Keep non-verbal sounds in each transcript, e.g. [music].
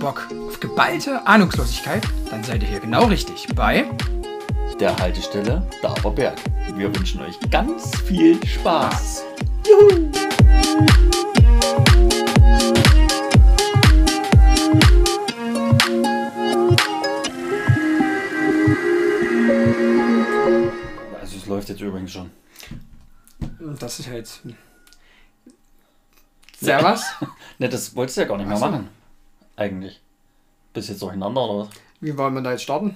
Bock auf geballte Ahnungslosigkeit? Dann seid ihr hier genau richtig bei der Haltestelle Daberberg. Wir wünschen euch ganz viel Spaß. Juhu! Also es läuft jetzt übrigens schon. Das ist ja jetzt. Servus? [laughs] ne, das wolltest du ja gar nicht mehr machen. Eigentlich. Bist jetzt durcheinander oder was? Wie wollen wir da jetzt starten?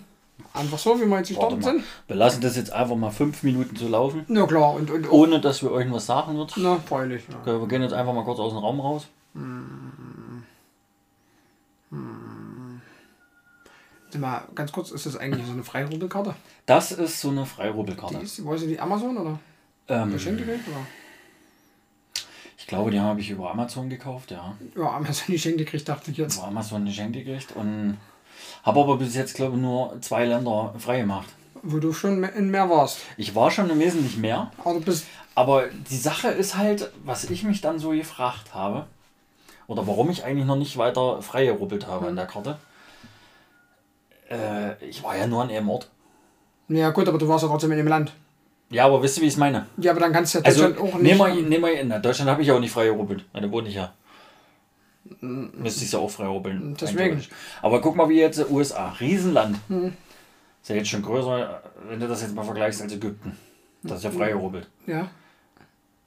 Einfach so, wie wir jetzt gestartet sind? Wir lassen das jetzt einfach mal fünf Minuten zu laufen, Na klar, und, und ohne dass wir euch was sagen wird. Na, freilich. Ja. Okay, wir gehen jetzt einfach mal kurz aus dem Raum raus. Sag mal, ganz kurz, ist das eigentlich so eine Freirubbelkarte? Das ist so eine Die Freirubbelkarte. ist, wo ist die Amazon oder Ähm, gekriegt? Oder? Ich glaube, die habe ich über Amazon gekauft, ja. Ja, Amazon geschenkt gekriegt, dachte ich jetzt. Über Amazon geschenkt gekriegt und habe aber bis jetzt, glaube ich, nur zwei Länder frei gemacht. Wo du schon in mehr warst. Ich war schon wesentlich mehr, Aber du bist. aber die Sache ist halt, was ich mich dann so gefragt habe, oder warum ich eigentlich noch nicht weiter frei gerubbelt habe an der Karte. Äh, ich war ja nur an einem Ort. Ja, gut, aber du warst ja trotzdem in dem Land. Ja, aber wisst ihr, wie ich es meine? Ja, aber dann kannst du ja Also, Deutschland auch nicht. nehmen wir, nehmen wir, in Deutschland habe ich ja auch nicht frei gerubbelt, da wohne ich ja. Müsste ich ja auch frei rubbeln. Deswegen. Aber guck mal, wie jetzt die USA, Riesenland. Ist ja jetzt schon größer, wenn du das jetzt mal vergleichst als Ägypten. Das ist ja frei gerubbelt. Ja,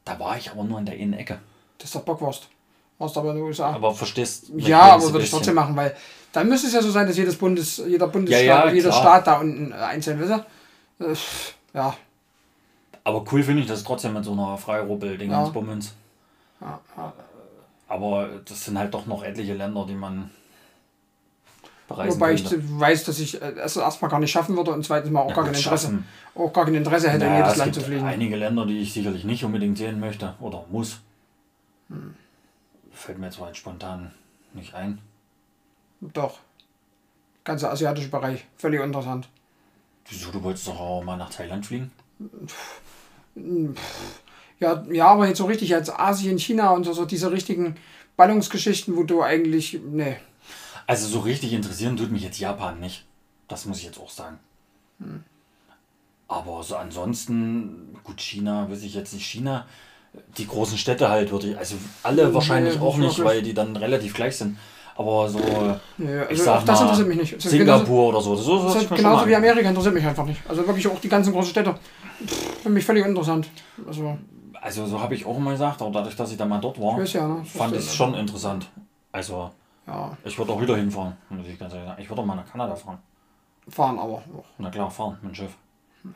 Da war ich aber nur in der Innenecke. das ist doch Bockwurst. Warst aber in den USA. Aber verstehst ja, aber würde ich trotzdem machen, weil dann müsste es ja so sein, dass jedes Bundes, jeder Bundesstaat, Ja, ja, jeder. Staat da unten äh, einzeln wisst ihr? Äh, Ja, Aber cool finde ich das trotzdem mit so einer Freirubbel-Ding Ja. Bummens. ja, ja. Aber das sind halt doch noch etliche Länder, die man bereisen Wobei ich könnte. weiß, dass ich äh, es erstmal gar nicht schaffen würde und zweitens mal auch Ja, gar kein Interesse, auch gar kein Interesse hätte, in Naja, jedes es Land zu gibt fliegen. einige Länder, die ich sicherlich nicht unbedingt sehen möchte oder muss. Hm. Fällt mir jetzt mal spontan nicht ein. Doch. Ganzer asiatische Bereich, völlig interessant. Wieso, du wolltest doch auch mal nach Thailand fliegen? Ja, ja, aber jetzt so richtig als Asien, China und so, so diese richtigen Ballungsgeschichten, wo du eigentlich, nee. Also so richtig interessieren tut mich jetzt Japan nicht. Das muss ich jetzt auch sagen. Hm. Aber so ansonsten, gut, China, weiß ich jetzt nicht, China, die großen Städte halt würde ich, also alle wahrscheinlich nee, auch nicht weil die dann relativ gleich sind. Aber so, nee ich also sag auch das mal, interessiert mich nicht. Das genauso- Singapur oder so, so, Das ist schon genauso wie. Amerika interessiert mich einfach nicht. Also wirklich auch die ganzen großen Städte. Pff, Für mich völlig uninteressant. Also, Also so habe ich auch immer gesagt, aber dadurch, dass ich da mal dort war, ich ja, ne? Fand ich es schon interessant. Also Ja, ich würde auch wieder hinfahren, muss ich ganz ehrlich sagen. Ich würde auch mal nach Kanada fahren. fahren aber. auch. Na klar, fahren mit dem Schiff.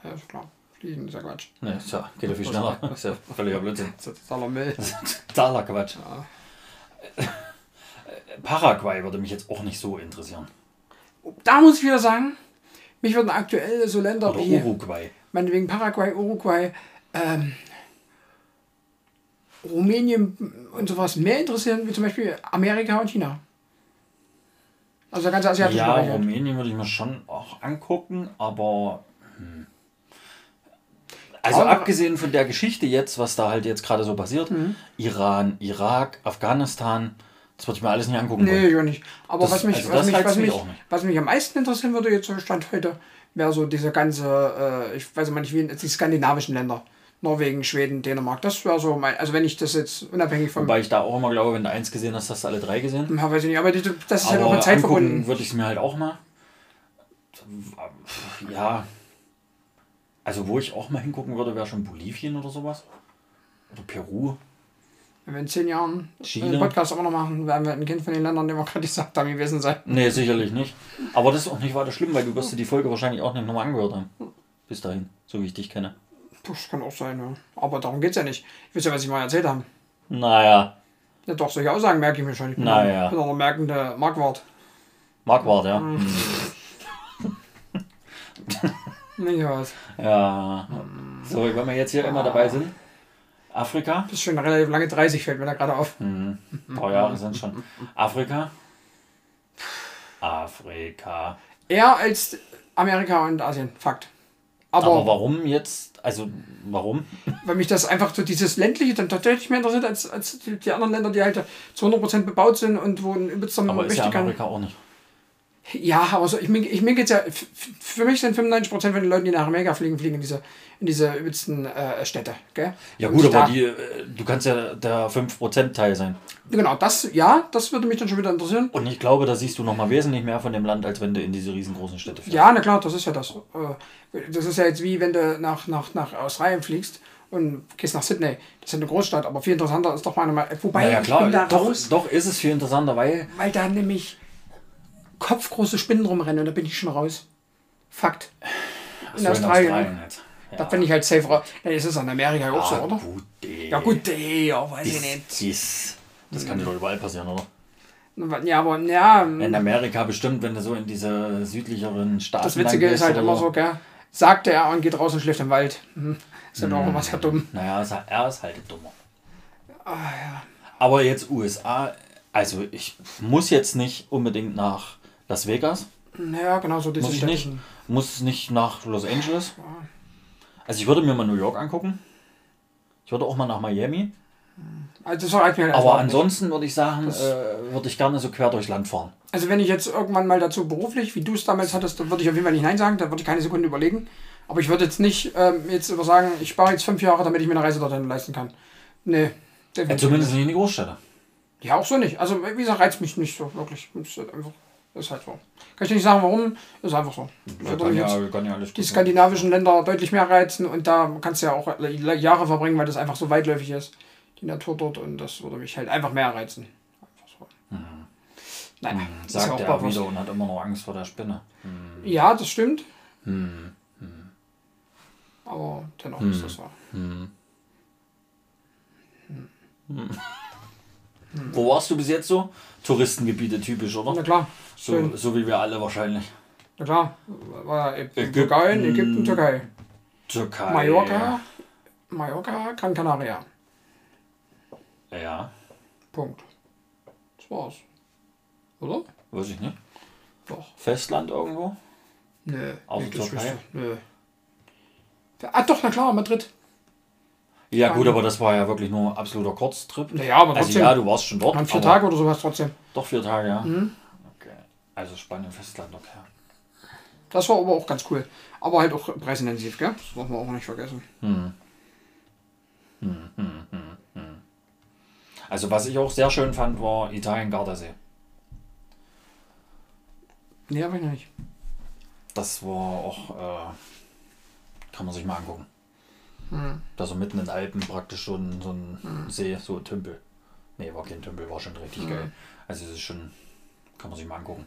Ja, ist klar. Fliegen ist ja Quatsch. Ne, ist ja, geht ja viel schneller. Ist ja völliger Blödsinn. [laughs] Das ist totaler Müll. [laughs] Totaler Quatsch. Äh, Paraguay würde mich jetzt auch nicht so interessieren. Da muss ich wieder sagen, mich würden aktuell so Länder Oder wie, Uruguay. Meinetwegen Paraguay, Uruguay, ähm, Rumänien und sowas mehr interessieren, wie zum Beispiel Amerika und China. Also der ganze asiatische Ja, Bereich. halt. Rumänien würde ich mir schon auch angucken, aber. Hm. Also Aber- abgesehen von der Geschichte jetzt, was da halt jetzt gerade so passiert, Mhm. Iran, Irak, Afghanistan, das würde ich mir alles nicht angucken Nee, wollen. ich auch nicht. Aber Das- was, mich, also was, das mich, reizt was, mich mich, auch nicht. was mich am meisten interessieren würde, jetzt so Stand heute, wäre so diese ganze, äh, ich weiß immer nicht, wie die skandinavischen Länder. Norwegen, Schweden, Dänemark. Das wäre so mein, also wenn ich das jetzt unabhängig von, Wobei ich da auch immer glaube, wenn du eins gesehen hast, hast du alle drei gesehen. ja, weiß ich nicht, aber das ist halt auch Aber mit Zeit verbunden. würde ich es mir halt auch mal. Ja. Also wo ich auch mal hingucken würde, wäre schon Bolivien oder sowas. Oder Peru. Wenn wir in zehn Jahren Chile. den Podcast auch noch machen, werden wir ein Kind von den Ländern, die wir gerade gesagt haben, gewesen sein. Nee, sicherlich nicht. Aber das ist auch nicht weiter schlimm, weil du wirst dir die Folge wahrscheinlich auch nicht nochmal angehört haben. Bis dahin, so wie ich dich kenne. Das kann auch sein, ja. Aber darum geht es ja nicht. Ich weiß ja, was ich mal erzählt habe. Naja, Ja, doch, solche Aussagen merke ich mir schon. Ich bin, Naja. ein, bin auch ein merkender Markwart. Marquardt, ja. Mhm. [laughs] Nicht was. Ja. So, wenn wir jetzt hier immer dabei sind. Afrika. Bist schon relativ lange 30, fällt mir da gerade auf. Mhm. Paar Jahre sind schon. Afrika. Afrika. Eher als Amerika und Asien. Fakt. Aber, Aber warum jetzt? Also, warum? [laughs] weil mich das einfach so dieses ländliche dann tatsächlich mehr interessiert als, als die, die anderen Länder, die halt zu 100% bebaut sind und wo ein übelster Aber ist ja Amerika auch nicht. Ja, aber so, ich, mir, ich, mir geht's ja, für mich sind 95% von den Leuten, die nach Amerika fliegen, fliegen in diese, in diese übelsten äh, Städte. Gell? Ja gut, da- aber die, äh, du kannst ja der 5%-Teil sein. Genau, das, ja, das würde mich dann schon wieder interessieren. Und ich glaube, da siehst du noch mal wesentlich mehr von dem Land, als wenn du in diese riesengroßen Städte fährst. Ja, na klar, das ist ja das. Äh, Das ist ja jetzt wie wenn du nach, nach, nach Australien fliegst und gehst nach Sydney. Das ist eine Großstadt, aber viel interessanter ist doch meine Meinung. Wobei, Ja, ja ich klar, bin da doch, raus, doch ist es viel interessanter, weil weil da nämlich kopfgroße Spinnen rumrennen und da bin ich schon raus. Fakt. In so Australien. jetzt. Da bin ich halt safe raus. Ja, ist es an Amerika auch so, Ah, oder? gut, ey. Ja gut, ey, ja, weiß ich nicht. dies, das kann dir doch überall passieren, oder? Ja, aber ja, In Amerika bestimmt, wenn du so in diese südlicheren Staaten das Witzige ist halt immer so, gell? Sagte er und geht raus und schläft im Wald. Hm. Ist ja doch immer sehr dumm. Naja, ist- er ist halt dummer. Ah, ja. Aber jetzt USA, also ich muss jetzt nicht unbedingt nach Las Vegas. Ja, genau so diese Muss ich nicht. Muss nicht nach Los Angeles. Also ich würde mir mal New York angucken. Ich würde auch mal nach Miami. Also das reicht mir halt Aber nicht. ansonsten würde ich sagen, äh, würde ich gerne so quer durchs Land fahren. Also wenn ich jetzt irgendwann mal dazu beruflich, wie du es damals hattest, dann würde ich auf jeden Fall nicht Nein sagen, da würde ich keine Sekunde überlegen. Aber ich würde jetzt nicht ähm, jetzt über sagen, ich spare jetzt fünf Jahre, damit ich mir eine Reise dorthin leisten kann. Nee, Ja, zumindest nicht. in die Großstädte. Ja, auch so nicht. Also wie gesagt, reizt mich nicht so wirklich. Halt einfach, ist halt so. Kann ich dir nicht sagen, warum, ist einfach so. Würde mich jetzt kann ja die skandinavischen Länder deutlich mehr reizen und da kannst du ja auch Jahre verbringen, weil das einfach so weitläufig ist, die Natur dort und das würde mich halt einfach mehr reizen. Einfach so. Nein, das ist ja Sagt auch er wieder und hat immer noch Angst vor der Spinne. Ja, das stimmt. Hm. Aber dennoch ist das so. Wo warst du bis jetzt so? Touristengebiete typisch, Na oder? klar, schön. So, so wie wir alle wahrscheinlich. Na klar. War Ägypten. Türkei, Ägypten, Türkei. Türkei. Mallorca, Mallorca, Gran Canaria. Ja, Punkt. Das war's. Oder? weiß ich nicht. Doch. Festland irgendwo? Nö. Außer Türkei? Nö. Ah, doch, na klar, Madrid. Ja, gut, aber das war ja wirklich nur ein absoluter Kurztrip. Naja, aber Also trotzdem. ja, du warst schon dort. Waren vier Tage oder sowas trotzdem. Doch vier Tage, ja. Mhm. Okay. Also Spanien, Festland, okay. Das war aber auch ganz cool. Aber halt auch preisintensiv, gell? Das darf man auch nicht vergessen. Also was ich auch sehr schön fand, war Italien Gardasee. Nee, aber ich noch nicht. Das war auch, äh, kann man sich mal angucken. Hm. Da so mitten in den Alpen praktisch so ein, so ein See, so ein Tümpel. Nee, war kein Tümpel, war schon richtig geil. Also es ist schon, kann man sich mal angucken.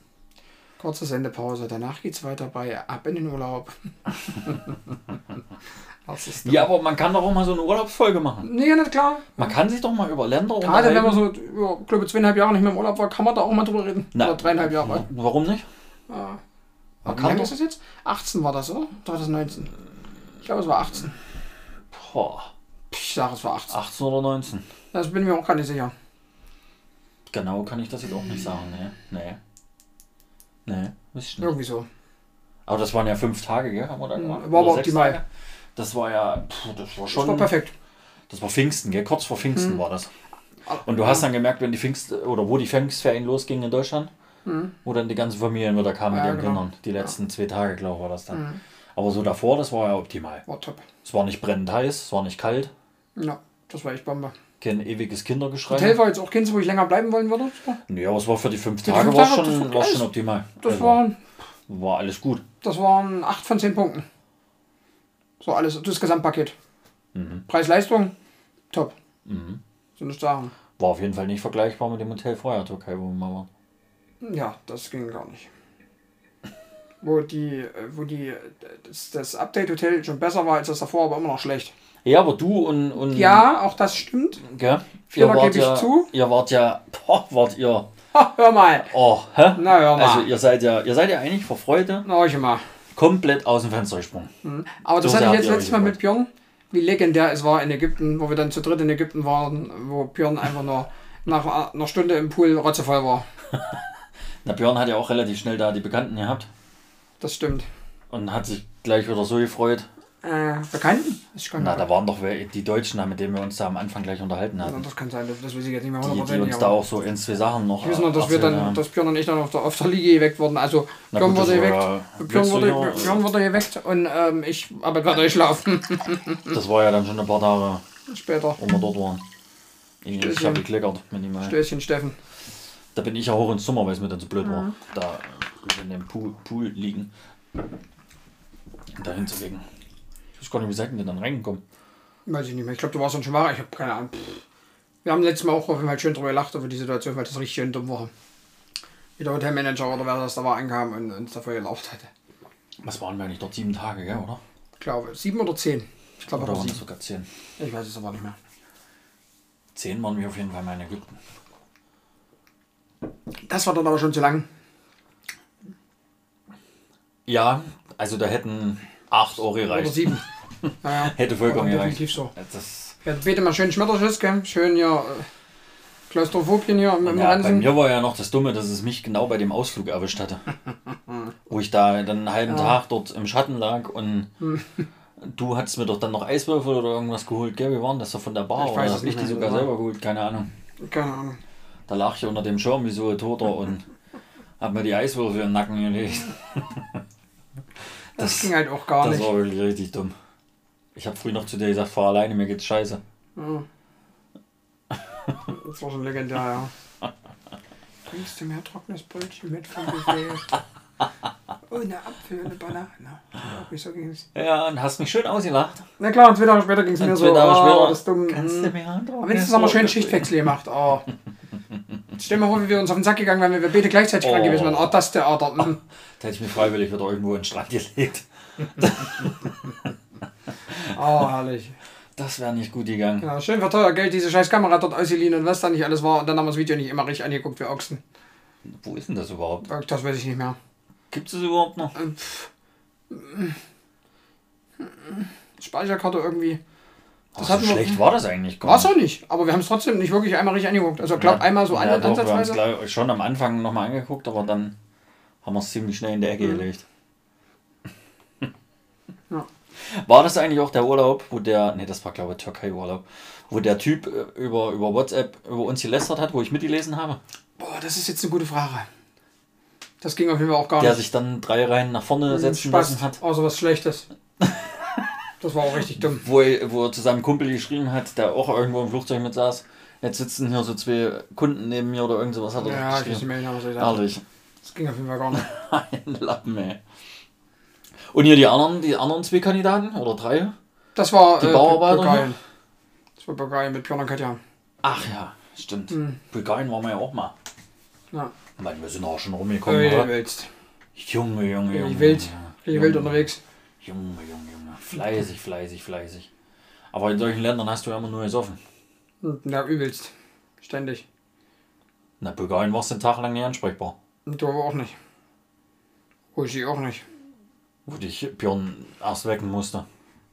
Kurze Sendepause. Danach geht's weiter bei Ab in den Urlaub. [laughs] Ja, aber man kann doch auch mal so eine Urlaubsfolge machen. Nee, nicht klar. Man kann sich doch mal über Länder Gerade wenn man so, ja, ich glaube, zweieinhalb Jahre nicht mehr im Urlaub war, kann man da auch mal drüber reden. Na, Oder dreieinhalb Jahre. Warum nicht? Ja. Man Wie kann lange ist das jetzt? 18 war das, oder? 2019. Ich glaube, es war 18. boah, Ich sage, es war 18. 18 oder 19. Das bin ich mir auch gar nicht sicher. Genau kann ich das jetzt auch nicht sagen, ne? Nee. Nee, wisst ich nicht. Irgendwie so. Aber das waren ja fünf Tage, gell? Haben wir da Mhm, gemacht? war aber optimal. Tage? Das war ja, puh, das war Das schon. war perfekt. Das war Pfingsten, gell? Kurz vor Pfingsten Mhm. war das. Und du hast dann gemerkt, wenn die Pfingst oder wo die Pfingstferien losgingen in Deutschland, wo dann die ganzen Familien wieder kamen Mhm. Ja, mit ihren genau. Kindern. Die letzten zwei Tage, glaube ich, war das dann. Mhm. Aber so davor, das war ja optimal. War top. Es war nicht brennend heiß, es war nicht kalt, Ja, das war echt Bombe. kein ewiges Kindergeschrei. Hotel war jetzt auch keins, wo ich länger bleiben wollen würde. Nee, aber es war für die fünf die Tage, fünf war Tage, das schon, war war schon optimal. Das, Also, waren, war alles gut. das waren 8 von 10 Punkten. So alles, das Gesamtpaket. Preis-Leistung, top. Mhm. So nicht sagen. War auf jeden Fall nicht vergleichbar mit dem Hotel vorher, Türkei, wo wir mal waren. Ja, das ging gar nicht. Wo die, äh, wo die, äh, das, das Update-Hotel schon besser war als das davor, aber immer noch schlecht. Ja, aber du und. und Ja, auch das stimmt. Ihr wart gebe ich ja, zu. Ihr wart ja. Boah, wart ihr. Ha, hör mal. Oh, hä? Na, hör mal. Also ihr seid ja, ihr seid ja eigentlich vor Freude Na, euch mal. komplett aus dem Fenster gesprungen. Aber das So hatte ich jetzt letztes Mal mit Björn, wie legendär es war in Ägypten, wo wir dann zu dritt in Ägypten waren, wo Björn einfach nur nach einer Stunde im Pool rotzevoll war. [laughs] Na, Björn hat ja auch relativ schnell da die Bekannten gehabt Das stimmt. und hat sich gleich wieder so gefreut. Äh, Bekannten? Na, da waren doch die Deutschen, mit denen wir uns da am Anfang gleich unterhalten hatten. das kann sein, das weiß ich jetzt nicht mehr Die, die uns da auch so in zwei Sachen noch. Ich weiß noch, dass wir dann, dass Björn und ich dann auf der, auf der Liege geweckt wurden. Also Björn wurde geweckt, Björn wurde, Björn wurde geweckt und ähm, ich aber werde schlafen. [laughs] das war ja dann schon ein paar Tage später, wo wir dort waren. Ich, ich habe gekleckert mit ihm. Stößchen Steffen. Da bin ich ja hoch ins Sommer, weil es mir dann so blöd war, mhm. In dem Pool, Pool liegen. Da hinzulegen. Ich weiß gar nicht, wie seid denn dann reingekommen? Weiß ich nicht mehr. Ich glaube, du warst dann schon mal. Ich habe keine Ahnung. Wir haben letztes Mal auch auf jeden Fall schön drüber gelacht über die Situation, weil das richtig schön dumm war. Wie der Hotelmanager oder wer das da war ankam und uns dafür gelacht hatte. Was waren wir eigentlich dort? Sieben Tage, gell, oder? Ich glaube, sieben oder zehn. Ich glaube, oder waren es sogar zehn? Ich weiß es aber nicht mehr. Zehn waren wir auf jeden Fall in Ägypten. Das war dann aber schon zu lang. Ja, also da hätten acht Euro gereicht. Oder sieben. [laughs] Ja, Hätte vollkommen gereicht. Definitiv so. Das ja, bitte mal schön Schmetterschuss, gell? Schön hier äh, Klaustrophobien hier im ja, Bei mir war ja noch das Dumme, dass es mich genau bei dem Ausflug erwischt hatte. [laughs] Wo ich da dann einen halben ja. Tag dort im Schatten lag und [laughs] du hattest mir doch dann noch Eiswürfel oder irgendwas geholt, gell? Wie waren das so von der Bar? Ich weiß oder hast nicht die sogar selber geholt? Keine Ahnung. Keine Ahnung. Da lag ich unter dem Schirm wie so ein Toter und hab mir die Eiswürfel den Nacken gelegt. Das, das, ging halt auch gar das nicht. Das war wirklich richtig dumm. Ich habe früh noch zu dir gesagt, fahr alleine, mir geht's scheiße. Ja. Das war schon legendär, ja. Bringst du mir trockenes Brötchen mit vom Buffet? [laughs] Ohne Apfel, ohne Banane. Ja, so ging's. Ja, und hast mich schön ausgelacht. Na klar, und zwei Tage später ging es mir so. Tage oh, das dumm. Kannst du mir Aber wenn es nochmal schön Schichtwechsel gemacht. [laughs] Oh. Stell dir mal vor, wie wir uns auf den Sack gegangen wären, wenn wir beide gleichzeitig oh. krank gewesen wären. Oh, das Theater. Mhm. [laughs] Da hätte ich mich freiwillig wieder irgendwo in den Strand gelegt. oh, [laughs] herrlich. Das wäre nicht gut gegangen. Ja, schön für teuer Geld diese scheiß Kamera dort ausgeliehen und was da nicht alles war. Und dann haben wir das Video nicht immer richtig angeguckt wie Ochsen. Wo ist denn das überhaupt? Das weiß ich nicht mehr. Gibt es überhaupt noch? Speicherkarte irgendwie. Das Ach, so schlecht war das eigentlich gar nicht. War es auch nicht, aber wir haben es trotzdem nicht wirklich einmal richtig angeguckt. Also, ich glaube, ja, einmal so ja, doch, ansatzweise. Wir haben es schon am Anfang nochmal angeguckt, aber dann haben wir es ziemlich schnell in die Ecke mhm. gelegt. [laughs] Ja. War das eigentlich auch der Urlaub, wo der, ne, das war glaube ich Türkei-Urlaub, wo der Typ äh, über, über WhatsApp über uns gelästert hat, wo ich mitgelesen habe? Boah, das ist jetzt eine gute Frage. Das ging auf jeden Fall auch gar der nicht. Der sich dann drei Reihen nach vorne mhm, setzen Spaß. lassen hat. Außer was Schlechtes. [laughs] das war auch richtig dumm. Wo er, wo er zu seinem Kumpel geschrieben hat, der auch irgendwo im Flugzeug mit saß. Jetzt sitzen hier so zwei Kunden neben mir oder irgend sowas hat er Ja, ich weiß nicht mehr, was er gesagt Ehrlich. Das ging auf jeden Fall gar nicht. [laughs] Ein Lappen, ey. Und hier die anderen, die anderen zwei Kandidaten oder drei? Das war die äh, Bauarbeiter. Bulgarien. Das war Bulgarien mit Björn und Katja. Ach ja, stimmt. Mhm. Bulgarien waren wir ja auch mal. Ja. Meine, wir sind auch schon rumgekommen. Äh, oder? Willst. Junge, Junge, Junge. Ich wild. Ich wild unterwegs. Junge, Junge, Junge. Fleißig, fleißig, fleißig. Aber in solchen Ländern hast du ja immer nur gesoffen. Ja, übelst. Ständig. Na, Bulgarien warst du einen Tag lang nicht ansprechbar. Du aber auch nicht. Uschi auch nicht. Wo dich Björn erst wecken musste.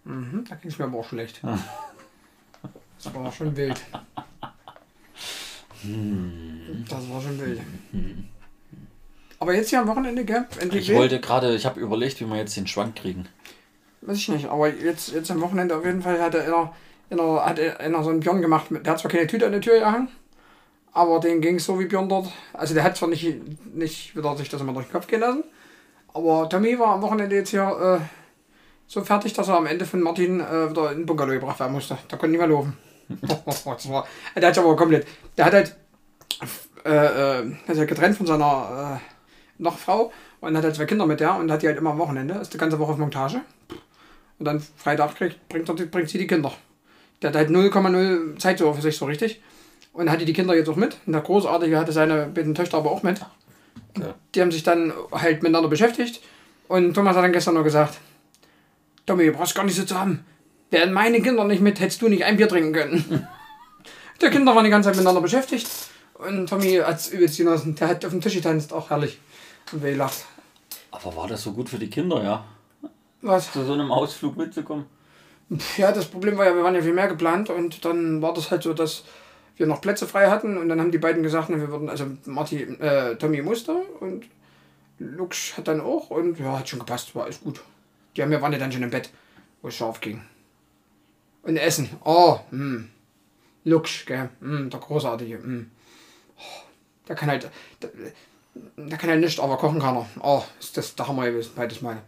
Mhm, da ging es mir aber auch schlecht. [laughs] das war schon wild. Hm. Das war schon wild. Aber jetzt hier am Wochenende, gell? Endlich ich wollte gerade, ich habe überlegt, wie wir jetzt den Schwank kriegen. Weiß ich nicht, aber jetzt, jetzt am Wochenende auf jeden Fall hat er, einer, einer, hat einer so einen Björn gemacht. Der hat zwar keine Tüte an der Tür gehangen, aber den ging es so wie Björn dort. Also der hat zwar nicht, nicht wieder sich das immer durch den Kopf gehen lassen, aber Tommy war am Wochenende jetzt hier äh, so fertig, dass er am Ende von Martin äh, wieder in den Bungalow gebracht werden musste. Da konnte nicht mehr laufen. [laughs] der hat aber komplett. Der hat halt äh, äh, ist ja getrennt von seiner äh, noch Frau und hat halt zwei Kinder mit der und hat die halt immer am Wochenende, ist die ganze Woche auf Montage. Und dann Freitag kriegt, bringt, er, bringt sie die Kinder. Der hat halt 0,0 Zeit so für sich so richtig. Und hatte die Kinder jetzt auch mit. Und der Großartige hatte seine beiden Töchter aber auch mit. Okay. Die haben sich dann halt miteinander beschäftigt. Und Thomas hat dann gestern nur gesagt, Tommy, du brauchst gar nicht so zu haben. Wären meine Kinder nicht mit, hättest du nicht ein Bier trinken können. [laughs] Der Kinder waren die ganze Zeit miteinander beschäftigt. Und Tommy hat es übelst genossen. Der hat auf dem Tisch getanzt, auch herrlich. Und wer lacht. Aber war das so gut für die Kinder, ja? Was? Zu so einem Ausflug mitzukommen? Ja, das Problem war ja, wir waren ja viel mehr geplant und dann war das halt so, dass wir noch Plätze frei hatten und dann haben die beiden gesagt, wir würden, also Marti, äh, Tommy musste und Lux hat dann auch und ja, hat schon gepasst, war alles gut. Die haben ja, waren ja dann schon im Bett. wo es scharf ging. Und Essen. Oh, hm. Lux, gell? Hm, der Großartige. Hm. Oh, der kann halt. Der, der kann halt nicht, aber kochen kann er. Oh, ist das der Hammer gewesen, beides Mal.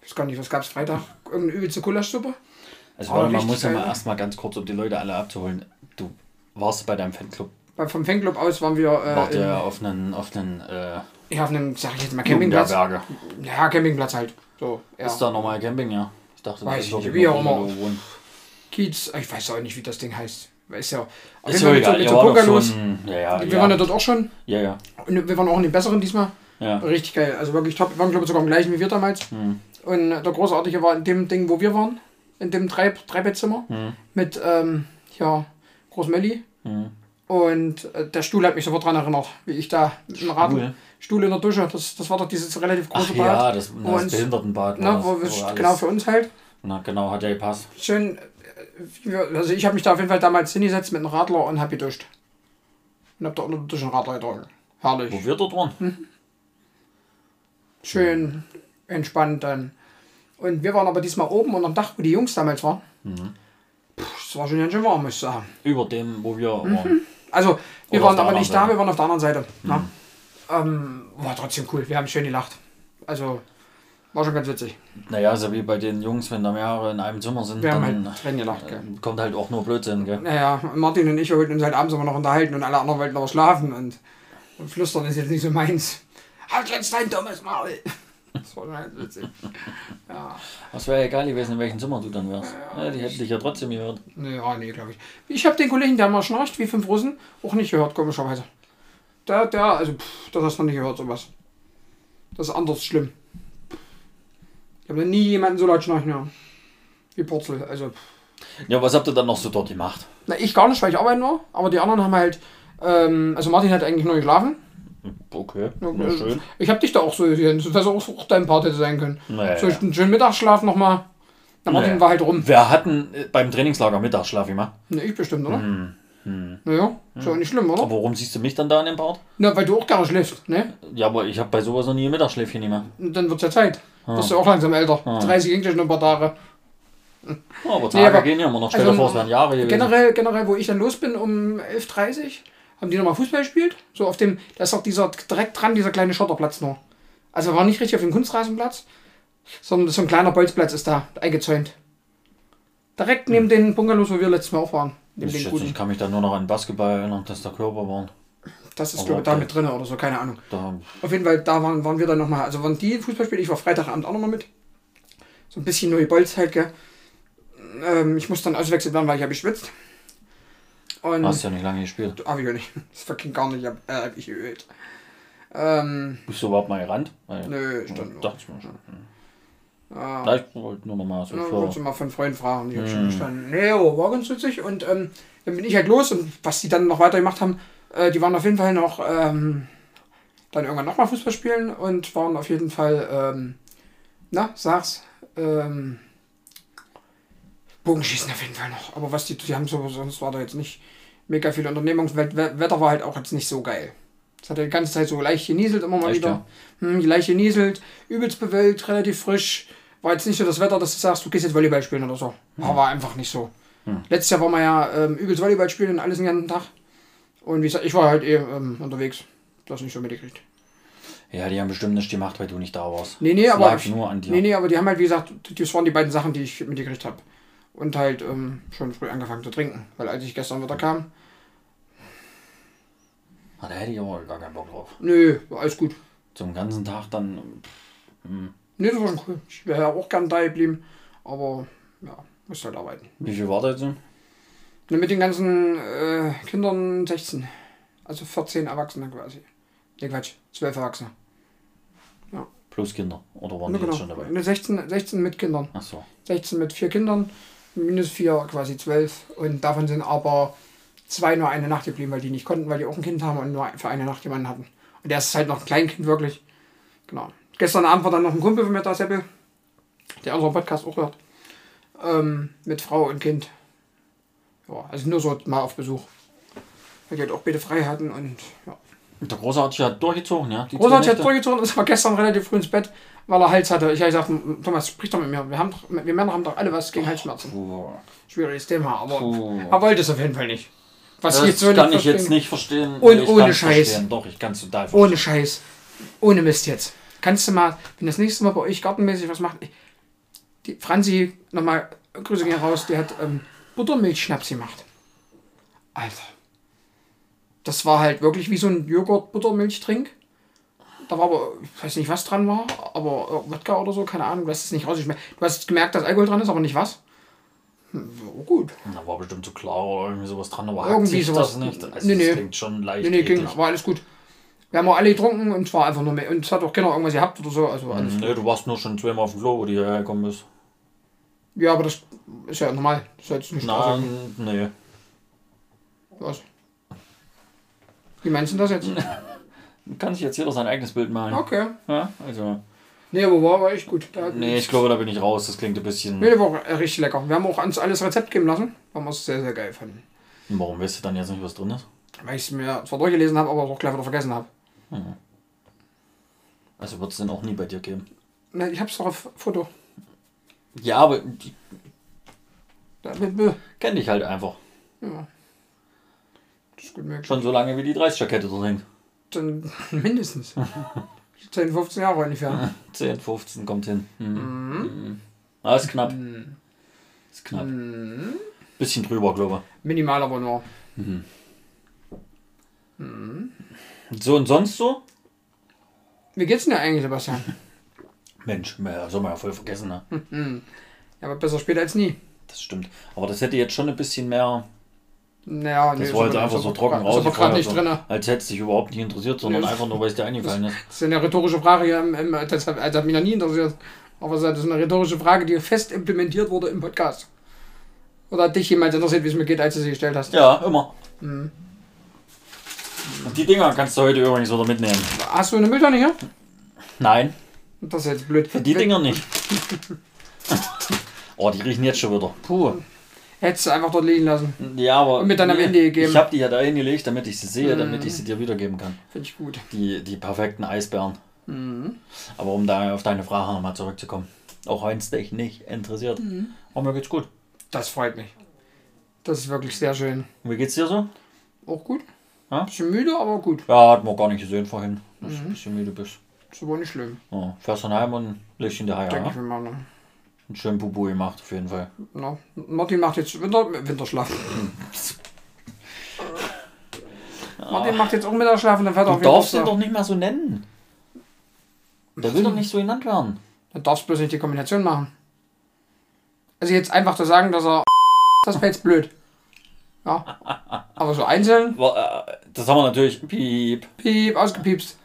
Ich weiß gar nicht, was gab es Freitag? Irgendeine übelste Gulaschsuppe? Also warte, man muss ja mal erstmal ganz kurz, um die Leute alle abzuholen. Du warst bei deinem Fanclub. Weil vom Fanclub aus waren wir Wart äh, ihr in, auf einen, auf einen äh, ja, auf einem, sag ich jetzt mal, Campingplatz. Ja, Campingplatz halt. So, ja. Ist da nochmal Camping, ja? Ich dachte, Weiß das ich wie auch immer. Kiez, ich weiß auch nicht, wie das Ding heißt. Ist ja. Auf Ist ja mit mit so Bungalows. ein, ja, ja, wir ja, waren ja dort auch schon. ja, ja, Und wir waren auch in den besseren diesmal. ja. Richtig geil. Also wirklich top. Wir waren, glaube ich, sogar im gleichen wie wir damals. Hm. Und der Großartige war in dem Ding, wo wir waren. In dem drei Dreibettzimmer. Hm. Mit, ähm, ja, Großmelli. Hm. Und äh, der Stuhl hat mich sofort daran erinnert, wie ich da mit dem Rad, Stuhl? In der Dusche, das, das war doch dieses relativ Ach große ja, Bad. das, wo das uns- Behindertenbad war das, wir, wo genau für uns halt. Na, genau, hat ja gepasst. Schön, also ich habe mich da auf jeden Fall damals hingesetzt mit einem Radler und habe geduscht. Und habe da unter Dusche einen Radler getragen. Herrlich. Wo wir dort waren? Hm. Schön entspannt dann. Und wir waren aber diesmal oben unter dem Dach, wo die Jungs damals waren. Mhm. Es war schon ganz schön warm, muss ich sagen. Über dem, wo wir Mhm. waren. Also, wir Oder waren aber nicht da, Seite. Mhm. wir waren auf der anderen Seite. Ja. Ähm, war trotzdem cool, wir haben schön gelacht. Also, war schon ganz witzig. Naja, so wie bei den Jungs, wenn da mehrere in einem Zimmer sind, Wir haben dann halt Tränen gelacht, gell. äh, kommt halt auch nur Blödsinn, gell? Naja, Martin und ich wir wollten uns halt abends aber noch unterhalten und alle anderen wollten aber schlafen und, und flüstern ist jetzt nicht so meins. Halt jetzt dein dummes Maul! Das war schon halt witzig. Ja, Was wäre egal gewesen, in welchem Zimmer du dann wärst. Ja, die hätten dich ja trotzdem gehört. ja, nee, glaube ich. Ich habe den Kollegen, der mal schnarcht wie fünf Russen, auch nicht gehört, komischerweise. Der, der, also, pff, das hast du noch nicht gehört, sowas. Das ist anders schlimm. Ich habe noch nie jemanden so laut schnarchen hören. Wie Purzel, also. Ja, was habt ihr dann noch so dort gemacht? Na, ich gar nicht, weil ich arbeiten war, aber die anderen haben halt, ähm, also Martin hat eigentlich nur geschlafen. Okay, Ja, na äh, schön. Ich habe dich da auch so gesehen. Das auch, auch dein Part hätte sein können. Naja, So einen schönen Mittagsschlaf nochmal. Na, Martin Naja. war halt rum. Wir hatten äh, beim Trainingslager Mittagsschlaf immer. Ne, ich bestimmt, oder? Hm, hm. Naja, ist ja auch nicht schlimm, oder? Aber warum siehst du mich dann da in dem Part? Na, weil du auch gerne schläfst, ne? Ja, aber ich habe bei sowas noch nie ein Mittagsschläfchen immer. Und dann wird's ja Zeit. Ah. Bist du auch langsam älter. Ah. 30 ging schon ein paar Tage. Ja, aber Nee, Tage aber- gehen ja immer noch. Stell dir also, vor, es wären Jahre gewesen. Generell, generell, wo ich dann los bin um 11.30 Uhr, haben die nochmal Fußball gespielt. So auf dem, da ist auch dieser direkt dran, dieser kleine Schotterplatz nur. Also war nicht richtig auf dem Kunstrasenplatz, sondern so ein kleiner Bolzplatz ist da eingezäunt. Direkt neben den Bungalows, wo wir letztes Mal auch waren. Ich, den guten. ich kann mich da nur noch an Basketball erinnern, dass da Körper waren. Das ist, glaube ich, da mit drin oder so, keine Ahnung. Da, Auf jeden Fall, da waren, waren wir dann nochmal, also waren die Fußballspiele, ich war Freitagabend auch nochmal mit. So ein bisschen neue Bolz halt, gell. Ähm, ich muss dann auswechselt werden, weil ich habe geschwitzt. Und. hast ja nicht lange gespielt. Hab ich auch nicht. [laughs] Das verging gar nicht, ich hab, äh, ich geölt. Ähm, Bist du überhaupt mal gerannt? Weil, nö, stand nur. dachte ich mir schon. Ah, Na, ich wollte nur noch mal so ja, vor. wolltest du mal von Freunden fragen. Die hab schon Hm. gestanden. Nee, oh, war ganz witzig. Und ähm, dann bin ich halt los und was die dann noch weiter gemacht haben, äh, die waren auf jeden Fall noch ähm, dann irgendwann nochmal Fußball spielen und waren auf jeden Fall, ähm, na, sag's, ähm, Bogenschießen auf jeden Fall noch. Aber was die, die haben so, sonst war da jetzt nicht mega viel Unternehmung. We- We- Wetter war halt auch jetzt nicht so geil. Es hat ja die ganze Zeit so leicht genieselt, immer mal Echt, wieder. Hm, leicht genieselt, übelst bewölkt, relativ frisch. War jetzt nicht so das Wetter, dass du sagst, du gehst jetzt Volleyball spielen oder so. Aber war einfach nicht so. Hm. Letztes Jahr waren wir ja ähm, übelst Volleyball spielen und alles den ganzen Tag. Und wie gesagt, ich war halt eh ähm, unterwegs. Das nicht so mitgekriegt. Ja, die haben bestimmt nicht gemacht, weil du nicht da warst. Nee, nee, Es aber. lag nur an dir. Nee, nee, aber die haben halt, wie gesagt, das waren die beiden Sachen, die ich mitgekriegt habe. Und halt ähm, schon früh angefangen zu trinken. Weil als ich gestern wieder kam, Ah, da hätte ich aber gar keinen Bock drauf. nö, alles gut. Zum ganzen Tag dann. pff, Nee, das war schon cool. Ich wäre ja auch gern da geblieben. Aber ja, muss halt arbeiten. Wie viel war da jetzt? Und mit den ganzen äh, Kindern 16. Also 14 Erwachsene quasi. Nee, Quatsch, 12 Erwachsene. Plus Kinder. Oder waren Ja, die genau. jetzt schon dabei? Ne, 16, 16 mit Kindern. Ach so. 16 mit vier Kindern, minus vier quasi 12. Und davon sind aber zwei nur eine Nacht geblieben, weil die nicht konnten, weil die auch ein Kind haben und nur für eine Nacht jemanden hatten. Und der ist halt noch ein Kleinkind wirklich. Genau. Gestern Abend war dann noch ein Kumpel von mir da, Seppel, der unseren Podcast auch hört. Ähm, mit Frau und Kind. Ja, also nur so mal auf Besuch. Weil die halt auch beide frei hatten und ja. Der Großartige hat durchgezogen, ja. Die Großartig zwei hat durchgezogen und ist war gestern relativ früh ins Bett, weil er Hals hatte. Ich habe gesagt, Thomas, sprich doch mit mir. Wir, haben doch, wir Männer haben doch alle was gegen Halsschmerzen. Puh. Schwieriges Thema, aber Puh. er wollte es auf jeden Fall nicht. Was Das ich jetzt so kann nicht ich jetzt nicht verstehen. Und ohne Scheiß. verstehen. Doch, ich kann es total verstehen. Ohne Scheiß. Ohne Mist jetzt. Kannst du mal, wenn das nächste Mal bei euch gartenmäßig was macht, die Franzi, nochmal Grüße gehen raus, die hat ähm, Buttermilchschnaps gemacht. Alter. Das war halt wirklich wie so ein Joghurt-Buttermilchtrink. Da war aber, ich weiß nicht, was dran war, aber äh, Wodka oder so, keine Ahnung, du hast es nicht rausgeschmeckt. Du hast gemerkt, dass Alkohol dran ist, aber nicht was. Hm, so gut. Da war bestimmt zu klar oder irgendwie sowas dran, aber Irgendwie irgendwie sowas das nicht. Also Nee, nee. klingt schon leicht Nee, nee, ging, war alles gut. Wir haben auch alle getrunken und es war einfach nur mehr. Und es hat auch keiner irgendwas gehabt oder so, also alles Nee, du warst nur schon zweimal auf dem Klo, wo du hierher gekommen bist. Ja, aber das ist ja normal. Das ist jetzt nicht Nein, nee. was. Wie meinst du das jetzt? [laughs] Kann sich jetzt jeder sein eigenes Bild malen. Okay. Ja, also. Nee, aber war, war echt gut. Da Nee, ich glaube, da bin ich raus. Das klingt ein bisschen. Nee, war auch richtig lecker. Wir haben auch uns alles Rezept geben lassen, weil wir es sehr, sehr geil fanden. Warum weißt du dann jetzt nicht, was drin ist? Weil ich es mir zwar durchgelesen habe, aber auch gleich wieder vergessen habe. Also wird es den auch nie bei dir geben. Ne, ich hab's doch auf Foto. Ja, aber die kenn dich halt einfach. Ja. Das ist gut möglich. Schon so lange wie die 30er-Kette dort hängt. Dann [laughs] mindestens. [laughs] 10, 15 Jahre ungefähr. 10, 15 kommt hin. Mhm. Mhm. Ah, ist knapp. Ist knapp. Mhm. Bisschen drüber, glaube Minimal aber nur. ich. So und sonst so? Wie geht's denn dir eigentlich, Sebastian? [laughs] Mensch, ja, soll man ja voll vergessen, ne? Ja, aber besser später als nie. Das stimmt. Aber das hätte jetzt schon ein bisschen mehr. Naja, Das nee, war jetzt einfach so trocken Ist aber gerade nicht rausgefeuert. drin. Als hätte es dich überhaupt nicht interessiert, sondern Nee. einfach nur, weil es dir eingefallen ist. Das ist eine rhetorische Frage hier. Im, im, das, hat, das hat mich noch nie interessiert. Aber das ist eine rhetorische Frage, die fest implementiert wurde im Podcast. Oder hat dich jemals interessiert, wie es mir geht, als du sie gestellt hast? Ja, immer. Mhm. Und die Dinger kannst du heute übrigens wieder mitnehmen. Hast du eine Mülltonne hier? Nein, Das ist jetzt blöd. für die Dinger nicht. [laughs] oh, die riechen jetzt schon wieder. Puh. Hättest du einfach dort liegen lassen. Ja, aber. Und mir dann am Ende gegeben. Ich habe die ja da hingelegt, damit ich sie sehe, damit ich sie dir wiedergeben kann. Finde ich gut. Die, die perfekten Eisbären. Mhm. Aber um da auf deine Frage nochmal zurückzukommen. Auch wenn es dich nicht interessiert. Mhm. Aber mir geht's gut. Das freut mich. Das ist wirklich sehr schön. Und Wie geht's dir so? Auch gut. Ja? Bisschen müde, aber gut. Ja, hat man gar nicht gesehen vorhin, dass Mhm. du ein bisschen müde bist. Ist aber nicht schlimm. Ja, fährst dann heim und legst ihn daheim. Denke ich mir mal. Ne? Einen schönen Bubu gemacht, auf jeden Fall. Na, Martin macht jetzt Winter, Winterschlaf. Martin macht jetzt auch Mittagsschlaf und dann fährt er Du auf jeden darfst ihn doch nicht mehr so nennen. Der will doch nicht so genannt werden. Dann darfst du bloß nicht die Kombination machen. Also jetzt einfach zu sagen, dass er [laughs] das wäre jetzt blöd. Ja. Aber so einzeln, äh, Das haben wir natürlich. Piep. piep, ausgepiepst.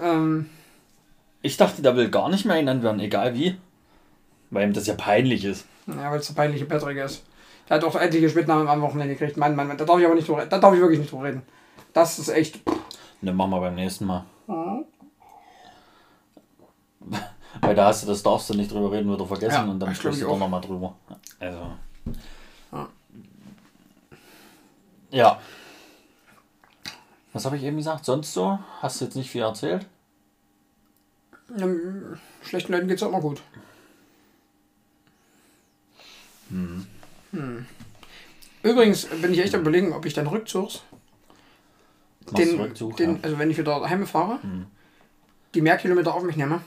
Ähm, Ich dachte, der will gar nicht mehr genannt werden, egal wie. Weil ihm das ja peinlich ist. ja, weil es der peinliche Patrick ist. Der hat auch etliche Spitznamen am Wochenende gekriegt. Mann, Mann, Mann, da darf ich aber nicht drüber, da darf ich wirklich nicht drüber reden. Das ist echt. Ne, machen wir beim nächsten Mal. [laughs] Weil da hast du, das darfst du nicht drüber reden, wird er vergessen Ja, und dann sprichst ich du doch auch. nochmal drüber. Also. Ja. Was habe ich eben gesagt? Sonst so? Hast du jetzt nicht viel erzählt? Ähm, schlechten Leuten geht's auch immer gut. Hm. Übrigens bin ich echt am überlegen, ob ich dann rückzugs den, Rückzug? den, ja. also wenn ich wieder heim fahre, die mehr Kilometer auf mich nehme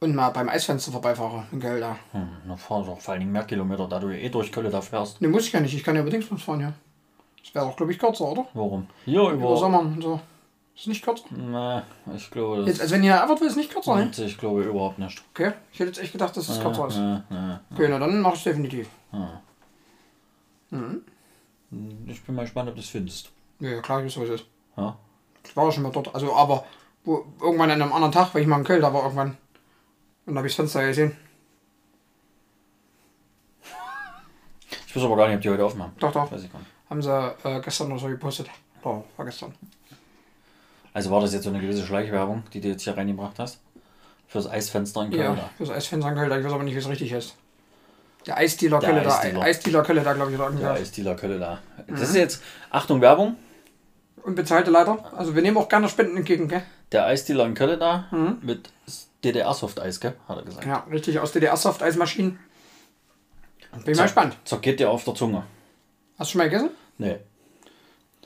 und mal beim Eisfenster vorbeifahre in Gelda. Hm, na, fahr doch vor allen Dingen mehr Kilometer, da du eh durch Köln da fährst. Ne, muss ich ja nicht. Ich kann ja über Dingsbums fahren, ja. Das wäre doch, glaube ich, kürzer, oder? Warum? Hier Über über. Sommer und so. Ist nicht kürzer? Ne, ich glaube, Jetzt, also wenn ihr Everett will, ist nicht kürzer, ne? ich glaube überhaupt nicht. Okay. Ich hätte jetzt echt gedacht, dass es kürzer ist. Ne, ne, Okay, na dann mach ich definitiv. Ich bin mal gespannt, ob du es findest. Ja, klar, ich weiß, wo es ist. Ja. Ich war schon mal dort. Also, aber wo, irgendwann an einem anderen Tag, weil ich mal in Köln da war, irgendwann. Und da habe ich das Fenster gesehen. Ich weiß aber gar nicht, ob die heute offen haben. Doch, doch. Weiß ich gar nicht. Haben sie äh, gestern oder so gepostet. Oh, war gestern. Also war das jetzt so eine gewisse Schleichwerbung, die du jetzt hier reingebracht hast? Fürs Eisfenster in Köln? Ja, fürs Eisfenster in Köln, ich weiß aber nicht, wie es richtig ist. Der Eisdealer Kölle da. Eisdealer. Kölle da, glaube ich, oder Der. Eisdealer Kölle da. Das ist jetzt, Achtung, Werbung. Unbezahlte leider. Also wir nehmen auch gerne Spenden entgegen, gell? Der Eisdealer in Köln da mit DDR-Soft-Eis, gell? Hat er gesagt. Ja, richtig aus DDR-Soft-Eismaschinen. Bin ich mal gespannt. Zergeht dir auf der Zunge. Hast du schon mal gegessen? Nee.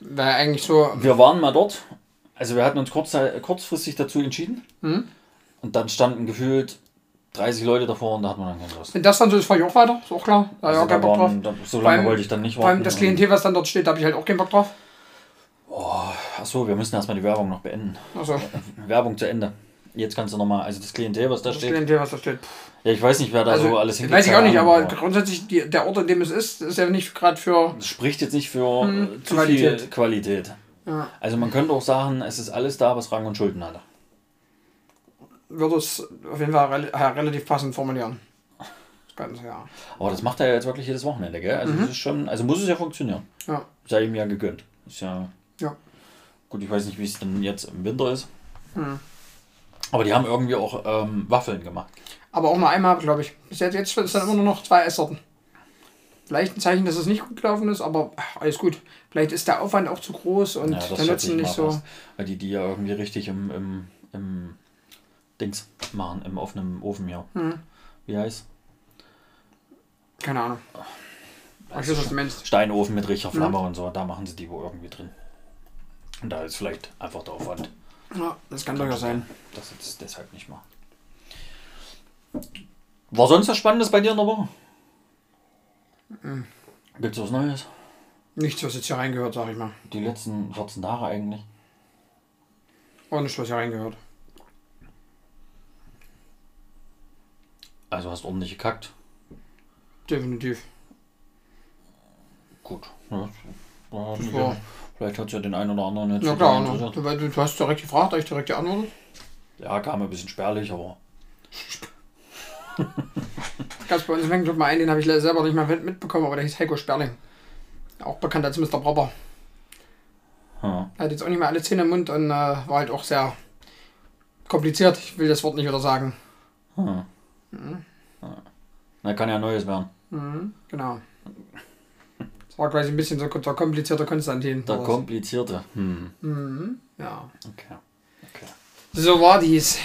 Wäre eigentlich so. Wir waren mal dort. Also wir hatten uns kurz, kurzfristig dazu entschieden. Mhm. Und dann standen gefühlt 30 Leute davor und da hat man dann keine Lust. Wenn das dann so ist, fahre ich auch weiter. Ist auch klar. Da Also auch keinen da Bock drauf. da, so lange allem- wollte ich dann nicht Vor allem warten. das Klientel, was dann dort steht, da habe ich halt auch keinen Bock drauf. Achso, wir müssen erstmal die Werbung noch beenden. Also, Werbung zu Ende. Jetzt kannst du nochmal, also das Klientel, was da das steht. Klientel, was da steht. Ja, ich weiß nicht, wer da Also, so alles hingeht. weiß ich auch nicht, aber grundsätzlich die, der Ort, an dem es ist, ist ja nicht gerade für. Das spricht jetzt nicht für äh, zu Qualität. viel Qualität. Ja, Also man könnte auch sagen, es ist alles da, was Rang und Schulden hatte. würde es auf jeden Fall äh, relativ passend formulieren. Das Ganze, ja. Aber das macht er ja jetzt wirklich jedes Wochenende, gell? Also das ist schon, also muss es ja funktionieren. Ja. Sei ihm ja gegönnt. Ist ja. Ja. Gut, ich weiß nicht, wie es denn jetzt im Winter ist. Hm. Aber die haben irgendwie auch ähm, Waffeln gemacht. Aber auch mal einmal, glaube ich. Bis jetzt, jetzt ist dann immer nur noch zwei Eissorten. Vielleicht ein Zeichen, dass es nicht gut gelaufen ist, aber ach, alles gut. Vielleicht ist der Aufwand auch zu groß und Ja, schätze Nutzen ich nicht so. fast. Weil die die ja irgendwie richtig im, im, im Dings machen, im offenen Ofen hier. Hm. Wie heißt? Keine Ahnung. Ich weiß, was. Steinofen mit richtiger Flamme und so. Da machen sie die wohl irgendwie drin. Und da ist vielleicht einfach der Aufwand. Ja, das kann durchaus sein. das deshalb nicht machen. War sonst was Spannendes bei dir in der Woche? Hm. Gibt's was Neues? Nichts, was jetzt hier reingehört, sag ich mal. Die letzten 14 Tage eigentlich. Auch nicht, was hier reingehört. Also hast ordentlich gekackt. Definitiv. Gut. Ja, Das war- Vielleicht hat es ja den einen oder anderen jetzt Ja klar, ne? du, du, hast direkt gefragt, habe ich direkt geantwortet. Ja, kam ein bisschen spärlich, aber [laughs] Ganz bei uns im Fanclub mal einen, den habe ich selber nicht mehr mit- mitbekommen, aber der hieß Heiko Sperling. Auch bekannt als Mr. Proper. ja. Er hat jetzt auch nicht mehr alle Zähne im Mund und äh, war halt auch sehr kompliziert. Ich will das Wort nicht wieder sagen. Hm. Ja. Na, kann ja Neues werden. Mhm, genau. Das war quasi ein bisschen so der komplizierte Konstantin. Der komplizierte. Hm. mhm, ja. Okay. okay. So war dies.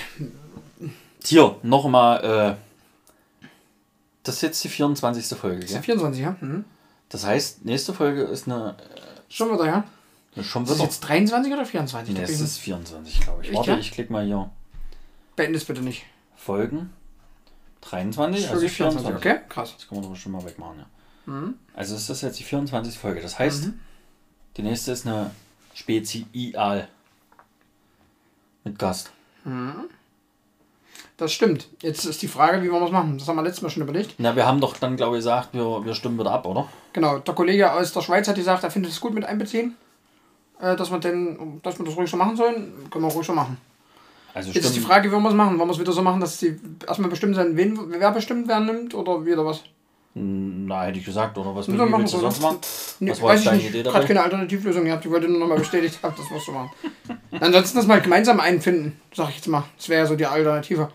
Hier, nochmal, äh, das ist jetzt die 24. Folge, Das ist gell? ja 24, ja? Mhm. Das heißt, nächste Folge ist eine. Schon wieder, ja? Äh, schon Ist wieder. jetzt 23 oder 24? Nee, es ich- ist 24, glaube ich. Warte, ja? ich klicke mal hier. Beende es bitte nicht. Folgen 23, Ist also wirklich 24. okay? Krass. Das können wir doch schon mal wegmachen, ja. Mhm. Also ist das jetzt die 24. Folge. Das heißt, die nächste ist eine Spezial. Mit Gast. Das stimmt. Jetzt ist die Frage, wie wir es machen? Das haben wir letztes Mal schon überlegt. Na, wir haben doch dann, glaube ich, gesagt, wir, wir stimmen wieder ab, oder? Genau, der Kollege aus der Schweiz hat gesagt, er findet es gut mit einbeziehen. Äh, dass wir, denn, dass wir das ruhig so machen sollen. Können wir ruhig so machen. Also Jetzt ist die Frage, wie wir es machen? Wollen wir es wieder so machen, dass die erstmal bestimmt sein, wen, wer bestimmt wer nimmt oder wieder was? Na, hätte ich gesagt, oder was willst du sonst so. machen? [laughs] Nee, Was war weiß jetzt ich deine nicht. Idee Ich habe dabei? keine Alternativlösung gehabt. Ich wollte nur noch mal bestätigt haben, das was zu machen. Ansonsten das mal gemeinsam einfinden, sag ich jetzt mal. Das wäre ja so die Alternative.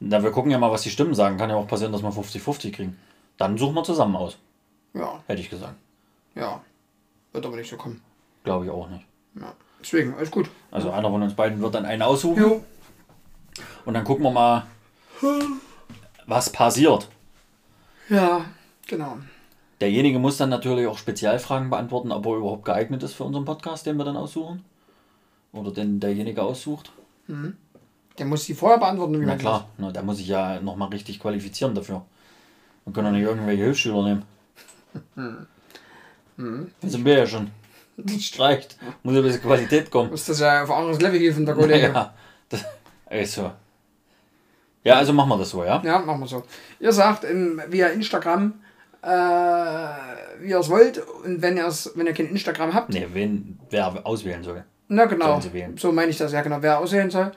Na, wir gucken ja mal, was die Stimmen sagen. Kann ja auch passieren, dass wir 50-50 kriegen. Dann suchen wir zusammen aus, Ja, hätte ich gesagt. ja. Wird aber nicht so kommen. Glaube ich auch nicht. Ja. Deswegen, alles gut. Also einer von uns beiden wird dann einen aussuchen Jo. und dann gucken wir mal, was passiert. Ja, genau. Derjenige muss dann natürlich auch Spezialfragen beantworten, ob er überhaupt geeignet ist für unseren Podcast, den wir dann aussuchen. Oder den derjenige aussucht. Der muss die vorher beantworten, wie Na man klar, na, da muss ich ja nochmal richtig qualifizieren dafür. Wir können doch nicht irgendwelche Hilfsschüler nehmen. [laughs] Das sind wir ja schon. Das [laughs] reicht. Muss ein bisschen Qualität kommen. Muss das ja auf ein anderes Level hieven, der Kollege. [laughs] Ja, das, also. ja, also machen wir das so, ja? Ja, machen wir so. Ihr sagt im, via Instagram, äh, wie ihr es wollt. Und wenn, ihr's, wenn ihr kein Instagram habt, Nee, wen, wer auswählen soll. na genau, so meine ich das ja genau, wer auswählen soll.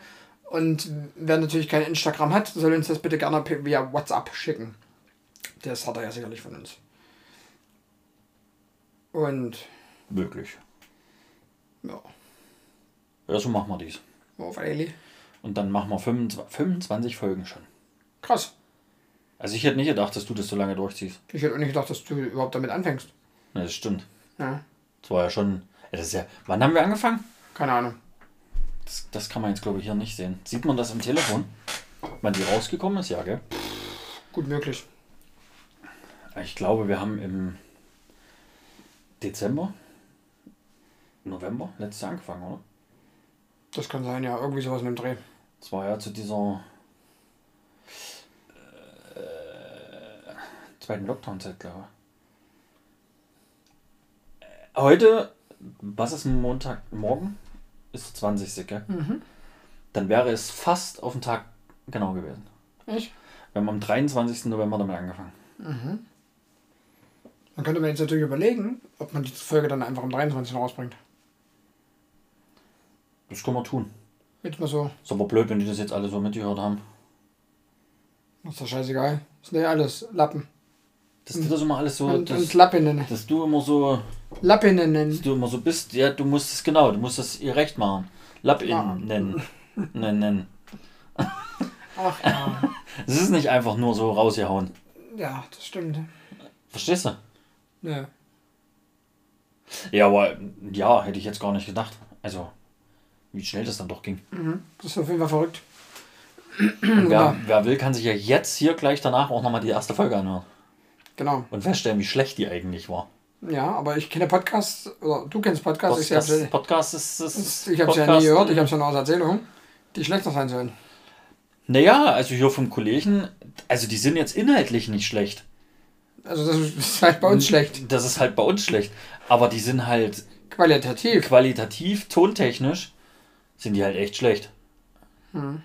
Und wer natürlich kein Instagram hat, soll uns das bitte gerne via WhatsApp schicken. Das hat er ja sicherlich von uns. Und Möglich. ja, Ja, so machen wir dies. auf Eili. Und dann machen wir 25, 25 Folgen schon. Krass. Also ich hätte nicht gedacht, dass du das so lange durchziehst. Ich hätte auch nicht gedacht, dass du überhaupt damit anfängst. Ne, das stimmt. Ja. Das war ja schon. Ja, das ist ja, wann haben wir angefangen? Keine Ahnung. Das, das kann man jetzt, glaube ich, hier nicht sehen. Sieht man das im Telefon? Wann die rausgekommen ist? Ja, gell? Gut möglich. Ich glaube, wir haben im Dezember, November letztes Jahr angefangen, oder? Das kann sein, ja. Irgendwie sowas in dem Dreh. Das war ja zu dieser zweiten Lockdown-Zeit, glaube ich. Heute, was ist Montag? Morgen? Ist der 20. Gell? Mhm. Dann wäre es fast auf den Tag genau gewesen. Echt? Wir haben am 23. November damit angefangen. Dann könnte man jetzt natürlich überlegen, ob man die Folge dann einfach am 23. rausbringt. Das können wir tun. Jetzt mal so. Ist aber blöd, wenn die das jetzt alle so mitgehört haben. Das ist doch scheißegal. Das sind ja alles Lappen. Dass du das immer alles so. Und, und Dass, Lappinnen. dass du immer so. Lappinnen. Dass du immer so bist. Ja, du musst es genau. Du musst das ihr recht machen. Lapp Ja. nennen. nennen. Ach ja. [laughs] Es ist nicht einfach nur so rausgehauen. ja, das stimmt. Verstehst du? Ja. Ja, aber ja, hätte ich jetzt gar nicht gedacht. Also, wie schnell das dann doch ging. Das ist auf jeden Fall verrückt. Und wer, wer will, kann sich ja jetzt hier gleich danach auch nochmal die erste Folge anhören. Genau. Und feststellen, wie schlecht die eigentlich war. Ja, aber ich kenne Podcasts, oder du kennst Podcasts, ich Podcast, habe Podcast ist. ist ich hab's ja Podcast- nie gehört, ich habe schon aus Erzählung, die schlechter sein sollen. Naja, also hier vom Kollegen, also die sind jetzt inhaltlich nicht schlecht. Also das ist [laughs] halt bei uns schlecht. Das ist halt bei uns schlecht. Aber die sind halt Qualitativ. qualitativ, tontechnisch, sind die halt echt schlecht. Hm.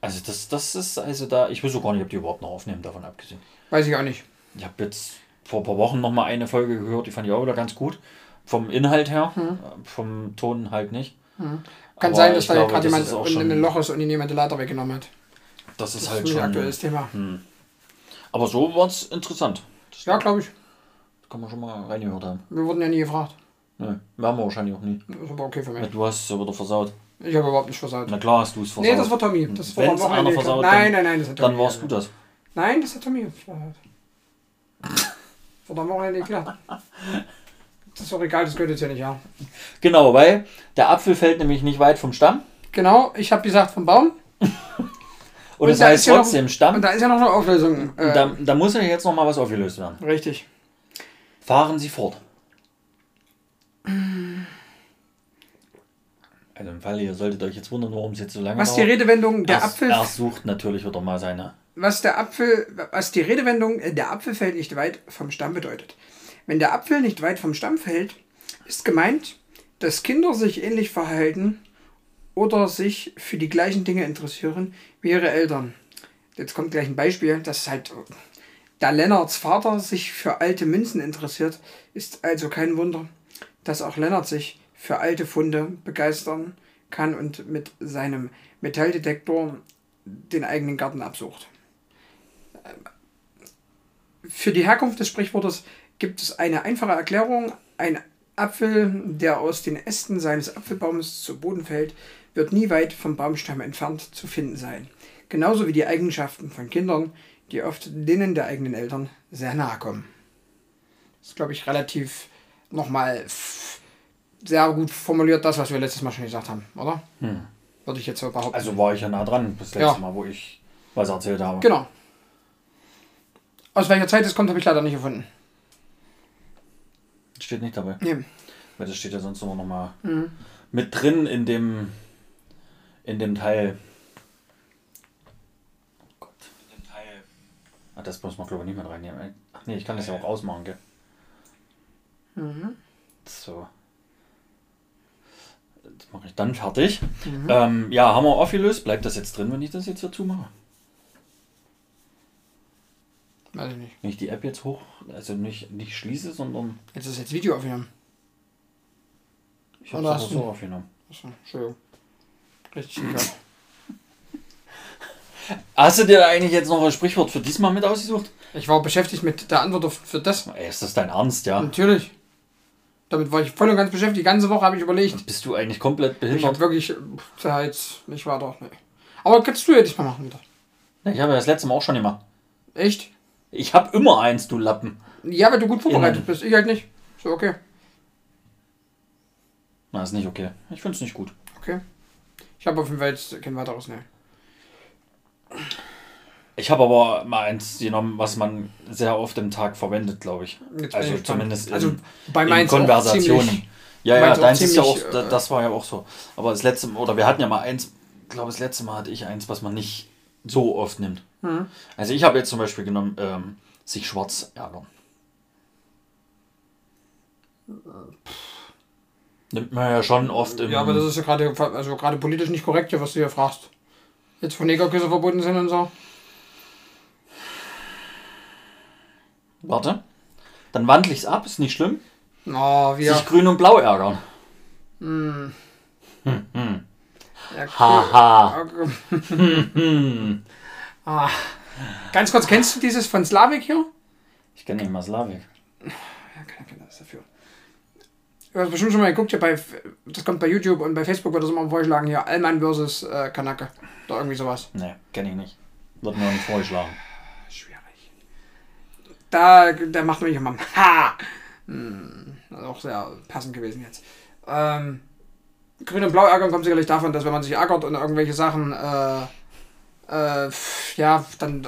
Also das, das ist, also da, ich weiß auch gar nicht, ob die überhaupt noch aufnehmen, davon abgesehen. Weiß ich auch nicht. Ich habe jetzt vor ein paar Wochen noch mal eine Folge gehört, die fand ich auch wieder ganz gut. Vom Inhalt her, äh, vom Ton halt nicht. Kann Aber sein, dass da gerade jemand in schon- ein Loch ist und ihn jemand die Leiter weggenommen hat. Das ist Das halt ist ein schon. aktuelles Thema. Aber so war es interessant. Das Ja, glaube ich. kann man schon mal reingehört haben. Wir wurden ja nie gefragt. Ne, werden wir wahrscheinlich auch nie. Das ist aber okay für mich. Du hast es ja wieder versaut. Ich habe überhaupt nicht versaut. Na klar hast du es versaut. Nee, das war Tommy. Das war Wenn's einer versaut, Nein, nein, nein, das hat Tommy. Dann warst du das. Nein, das hat Tommy versaut. Vor am Wochenende geklärt. Das ist doch egal, das gehört jetzt ja nicht, ja. Genau, weil der Apfel fällt nämlich nicht weit vom Stamm. Genau, ich habe gesagt vom Baum. [laughs] Und, es da heißt ja noch- trotzdem Stamm. Und da ist ja noch eine Auflösung. Äh, da, da muss ja jetzt noch mal was aufgelöst werden. richtig. Fahren Sie fort. Also im Fall, ihr solltet euch jetzt wundern, warum es jetzt so lange Was die dauert. Redewendung der Er, Apfel. er sucht natürlich wieder mal seine. Was der Apfel, was die Redewendung, äh, der Apfel fällt nicht weit vom Stamm bedeutet. Wenn der Apfel nicht weit vom Stamm fällt, ist gemeint, dass Kinder sich ähnlich verhalten oder sich für die gleichen Dinge interessieren wie ihre Eltern. Jetzt kommt gleich ein Beispiel, das ist halt, da Lennarts Vater sich für alte Münzen interessiert, ist also kein Wunder, dass auch Lennart sich für alte Funde begeistern kann und mit seinem Metalldetektor den eigenen Garten absucht. Für die Herkunft des Sprichwortes gibt es eine einfache Erklärung. Ein Apfel, der aus den Ästen seines Apfelbaumes zu Boden fällt, wird nie weit vom Baumstamm entfernt zu finden sein. Genauso wie die Eigenschaften von Kindern, die oft denen der eigenen Eltern sehr nahe kommen. Das ist, glaube ich, relativ nochmal sehr gut formuliert, das, was wir letztes Mal schon gesagt haben, oder? Würde ich jetzt so behaupten. Also war ich ja nah dran, das letzte Ja. Mal, wo ich was erzählt habe. Genau. Aus welcher Zeit es kommt, habe ich leider nicht gefunden. Steht nicht dabei. Nee. Weil das steht ja sonst immer noch mal Mhm. mit drin in dem in dem Teil. Oh Gott, in dem Teil. Ah, das muss man glaube ich nicht mehr reinnehmen. Ach nee, ich kann das ja auch ausmachen, gell? Mhm. So. Das mache ich dann fertig. Ähm, ja, haben wir aufgelöst. Bleibt das jetzt drin, wenn ich das jetzt dazu mache? Weiß ich nicht. Wenn ich die App jetzt hoch, also nicht, nicht schließe, sondern Jetzt ist jetzt Video aufgenommen. ich habe es so aufgenommen. Achso, Entschuldigung. Richtig. [laughs] Hast du dir eigentlich jetzt noch ein Sprichwort für diesmal mit ausgesucht? Ich war beschäftigt mit der Antwort auf, für das. Ey, ist das dein Ernst, ja? Natürlich. Damit war ich voll und ganz beschäftigt. Die ganze Woche habe ich überlegt. Bist du eigentlich komplett Ich behindert? habe wirklich ja, jetzt nicht weiter. Nee. Aber kannst du ja diesmal machen wieder. Ich habe ja das letzte Mal auch schon gemacht. Echt? Ich habe immer eins, du Lappen. Ja, weil du gut vorbereitet Innen. bist. Ich halt nicht. So, okay. Na, ist nicht okay. Ich finde es nicht gut. Okay. Ich habe auf jeden Fall jetzt kein weiteres, ne. Ich habe aber mal eins genommen, was man sehr oft im Tag verwendet, glaube ich. Jetzt Also ich zumindest in, Also bei in Konversationen. ziemlich- ja, ja, deins ist ja auch, ziemlich, äh, das war ja auch so. Aber das letzte, oder wir hatten ja mal eins, ich glaube das letzte Mal hatte ich eins, was man nicht so oft nimmt. Mhm. Also ich habe jetzt zum Beispiel genommen, ähm, sich schwarz ärgern. Nimmt man ja schon oft im... Ja, aber das ist ja gerade also gerade politisch nicht korrekt, hier, was du hier fragst. Jetzt von Negerküsse verbunden sind und so. Warte. Dann wandle ich es ab, ist nicht schlimm. Oh, wir. Sich grün und blau ärgern. Ja, Haha. [laughs] [laughs] ah. Ganz kurz, kennst du dieses von Slavik hier? Ich kenne nicht mal Slavik. Ja, keiner kennt das dafür. Du hast bestimmt schon mal geguckt, hier bei, das kommt bei YouTube und bei Facebook wird das immer vorgeschlagen, hier Allmann versus äh, Kanake. Oder irgendwie sowas. Nee, kenne ich nicht. Wird mir nicht vorgeschlagen. Schwierig. Da, der macht nämlich immer Ha! Hm, das ist auch sehr passend gewesen jetzt. Ähm, Grün und Blau ärgern kommt sicherlich davon, dass wenn man sich ärgert und irgendwelche Sachen, äh, äh, ja, dann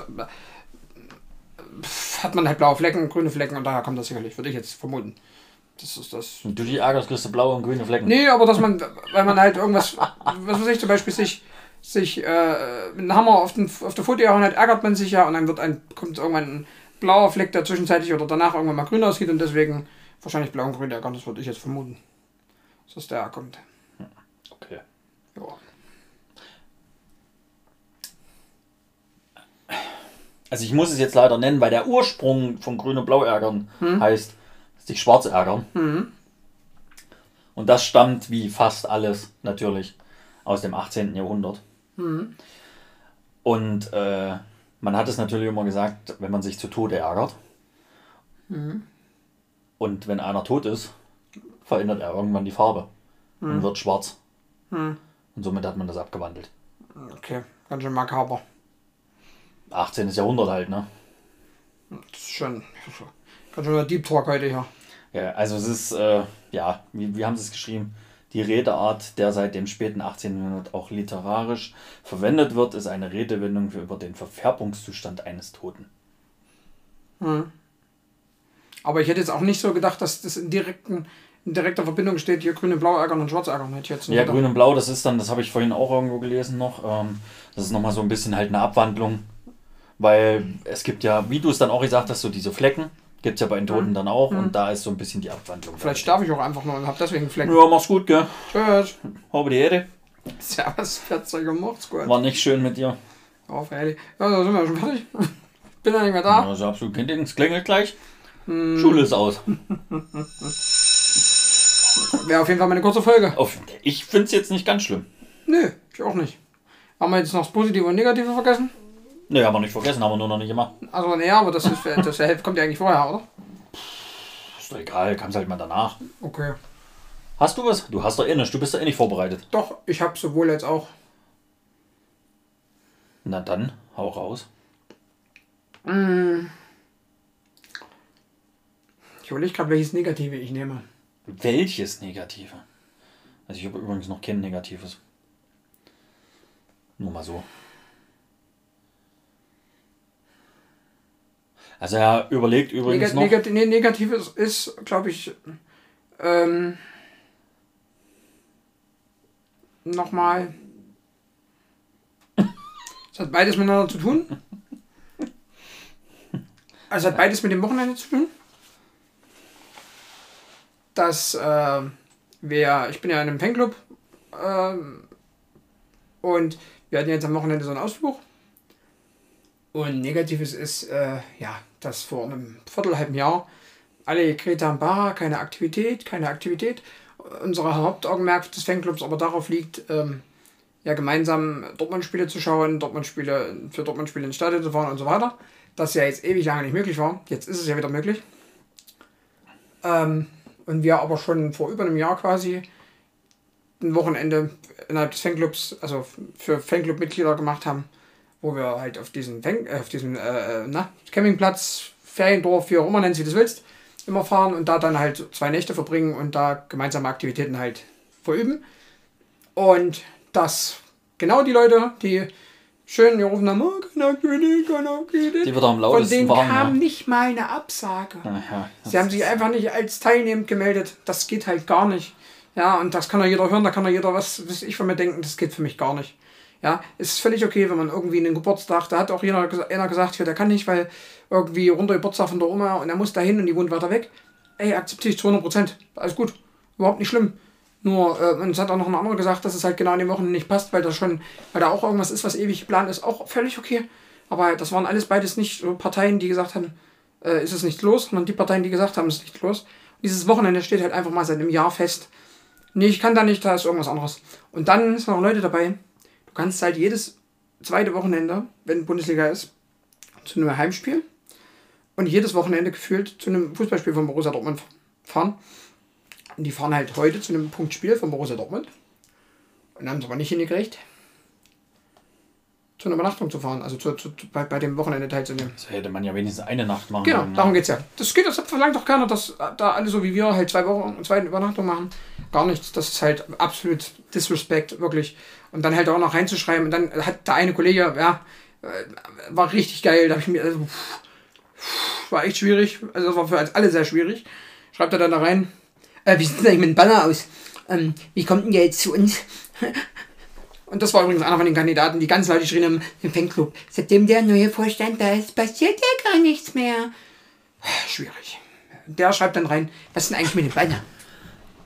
hat man halt blaue Flecken, grüne Flecken und daher kommt das sicherlich, würde ich jetzt vermuten. Das ist das. Wenn du die ärgerst, kriegst du blaue und grüne Flecken. Nee, aber dass man, weil man halt irgendwas, was weiß ich, zum Beispiel sich, sich äh, mit einem Hammer auf, den, auf der Foto gehauen hat, ärgert man sich ja und dann wird ein, kommt irgendwann ein blauer Fleck, der zwischenzeitlich oder danach irgendwann mal grün aussieht und deswegen wahrscheinlich blau und grün ärgern, das würde ich jetzt vermuten. Dass das der kommt. Okay. Ja. Also ich muss es jetzt leider nennen, weil der Ursprung von grün und blau ärgern heißt sich schwarz ärgern. Und das stammt wie fast alles natürlich aus dem 18. Jahrhundert. Und äh, man hat es natürlich immer gesagt, wenn man sich zu Tode ärgert. Und wenn einer tot ist, verändert er irgendwann die Farbe und wird schwarz. Und somit hat man das abgewandelt. Okay, ganz schön makaber. 18. Jahrhundert halt, ne? Das ist schon, ganz schön Deep Talk heute hier. Ja, also es ist, äh, ja, wie, wie haben sie es geschrieben? Die Redeart, der seit dem späten 18. Jahrhundert auch literarisch verwendet wird, ist eine Redewendung für über den Verfärbungszustand eines Toten. Aber ich hätte jetzt auch nicht so gedacht, dass das in, direkten, in direkter Verbindung steht, hier grün und blau ärgern und schwarz ärgern. Hätte ich jetzt Ja, gedacht. grün und blau, das ist dann, das habe ich vorhin auch irgendwo gelesen noch, ähm, das ist nochmal so ein bisschen halt eine Abwandlung, weil es gibt ja, wie du es dann auch gesagt hast, so diese Flecken, gibt es ja bei den Toten dann auch und da ist so ein bisschen die Abwandlung. Vielleicht starb ich auch einfach nur und habe deswegen Flecken. Ja, mach's gut, gell? Tschüss. Habe die Ehre. Servus, macht's gut. War nicht schön mit dir. Auf, ehrlich. Ja, da sind wir schon fertig. [laughs] Bin ja nicht mehr da. Also absolut kein Ding, es klingelt gleich. Schule ist aus. [laughs] Wäre auf jeden Fall meine kurze Folge. Auf, ich finde es jetzt nicht ganz schlimm. Nö, ich auch nicht. Haben wir jetzt noch das Positive und Negative vergessen? Ne, haben wir nicht vergessen, haben wir nur noch nicht gemacht. Also, naja, aber das, ist, das der kommt ja eigentlich vorher, oder? Ist doch egal, kannst halt mal danach. Okay. Hast du was? Du hast doch eh nicht, du bist doch eh nicht vorbereitet. Doch, ich habe sowohl jetzt auch. Na dann, hau raus. Ich überlege gerade, welches Negative ich nehme. Welches Negative? Also ich habe übrigens noch kein Negatives. Nur mal so. Also er überlegt übrigens Neg noch. Negat nee, Negatives ist, glaube ich, ähm, nochmal. Es hat beides miteinander zu tun. Also es hat beides mit dem Wochenende zu tun. Dass äh, wir, ich bin ja in einem Fanclub ähm, und wir hatten jetzt am Wochenende so einen Ausflug. Und Negatives ist, äh, ja, dass vor einem Viertelhalben Jahr alle Greta und Bara, keine Aktivität, keine Aktivität. Unser Hauptaugenmerk des Fanclubs aber darauf liegt, ähm, ja, gemeinsam Dortmund-Spiele zu schauen, Dortmund-Spiele, für Dortmund-Spiele ins Stadion zu fahren und so weiter. Das ja jetzt ewig lange nicht möglich war. Jetzt ist es ja wieder möglich. Ähm, und wir aber schon vor über einem Jahr quasi ein Wochenende innerhalb des Fanclubs, also für Fanclub-Mitglieder gemacht haben, wo wir halt auf diesen, Fan, äh, auf diesen äh, na, Campingplatz, Feriendorf, wie auch immer nennt sie das willst, immer fahren und da dann halt zwei Nächte verbringen und da gemeinsame Aktivitäten halt verüben. Und dass genau die Leute, die schön gerufen haben, oh, keine Aktivität, keine Aktivität, Die wieder am von denen waren. kam Ja. nicht mal eine Absage. Ja, Sie haben sich einfach nicht als teilnehmend gemeldet. Das geht halt gar nicht. Ja, und das kann ja jeder hören, da kann ja jeder was, was ich von mir denken, das geht für mich gar nicht. Ja, es ist völlig okay, wenn man irgendwie einen Geburtstag, da hat auch jeder, einer gesagt, ja, der kann nicht, weil irgendwie runter Geburtstag von der Oma und er muss da hin und die wohnt weiter weg. Ey, akzeptiere ich zu 100 Prozent. Alles gut. Überhaupt nicht schlimm. Nur, äh, und es hat auch noch ein anderer gesagt, dass es halt genau an den Wochen nicht passt, weil das schon, weil da auch irgendwas ist, was ewig geplant ist, auch völlig okay. Aber das waren alles beides nicht Parteien, die gesagt haben, äh, ist es nicht los, sondern die Parteien, die gesagt haben, es ist nicht los. Und dieses Wochenende steht halt einfach mal seit einem Jahr fest. Nee, ich kann da nicht, da ist irgendwas anderes. Und dann sind noch Leute dabei. Du kannst halt jedes zweite Wochenende, wenn Bundesliga ist, zu einem Heimspiel und jedes Wochenende gefühlt zu einem Fußballspiel von Borussia Dortmund fahren. Und die fahren halt heute zu einem Punktspiel von Borussia Dortmund und haben es aber nicht hingekriegt, zu einer Übernachtung zu fahren, also zu, zu, bei, bei dem Wochenende teilzunehmen. So hätte man ja wenigstens eine Nacht machen Genau, können. ne? darum geht's ja. Das geht, das verlangt doch keiner, dass da alle so wie wir halt zwei Wochen und zwei Übernachtungen machen. Gar nichts. Das ist halt absolut Disrespect, wirklich. Und dann halt auch noch reinzuschreiben. Und dann hat der eine Kollege, ja, äh, war richtig geil. Da habe ich mir, also, war echt schwierig. Also das war für uns alle sehr schwierig. Schreibt er dann da rein. Äh, wie sieht denn eigentlich mit dem Banner aus? Ähm, wie kommt denn der jetzt zu uns? Und das war übrigens einer von den Kandidaten, die ganz laut geschrien haben im Fanclub. Seitdem der neue Vorstand da ist, passiert ja gar nichts mehr. Schwierig. Der schreibt dann rein, was ist denn eigentlich mit dem Banner?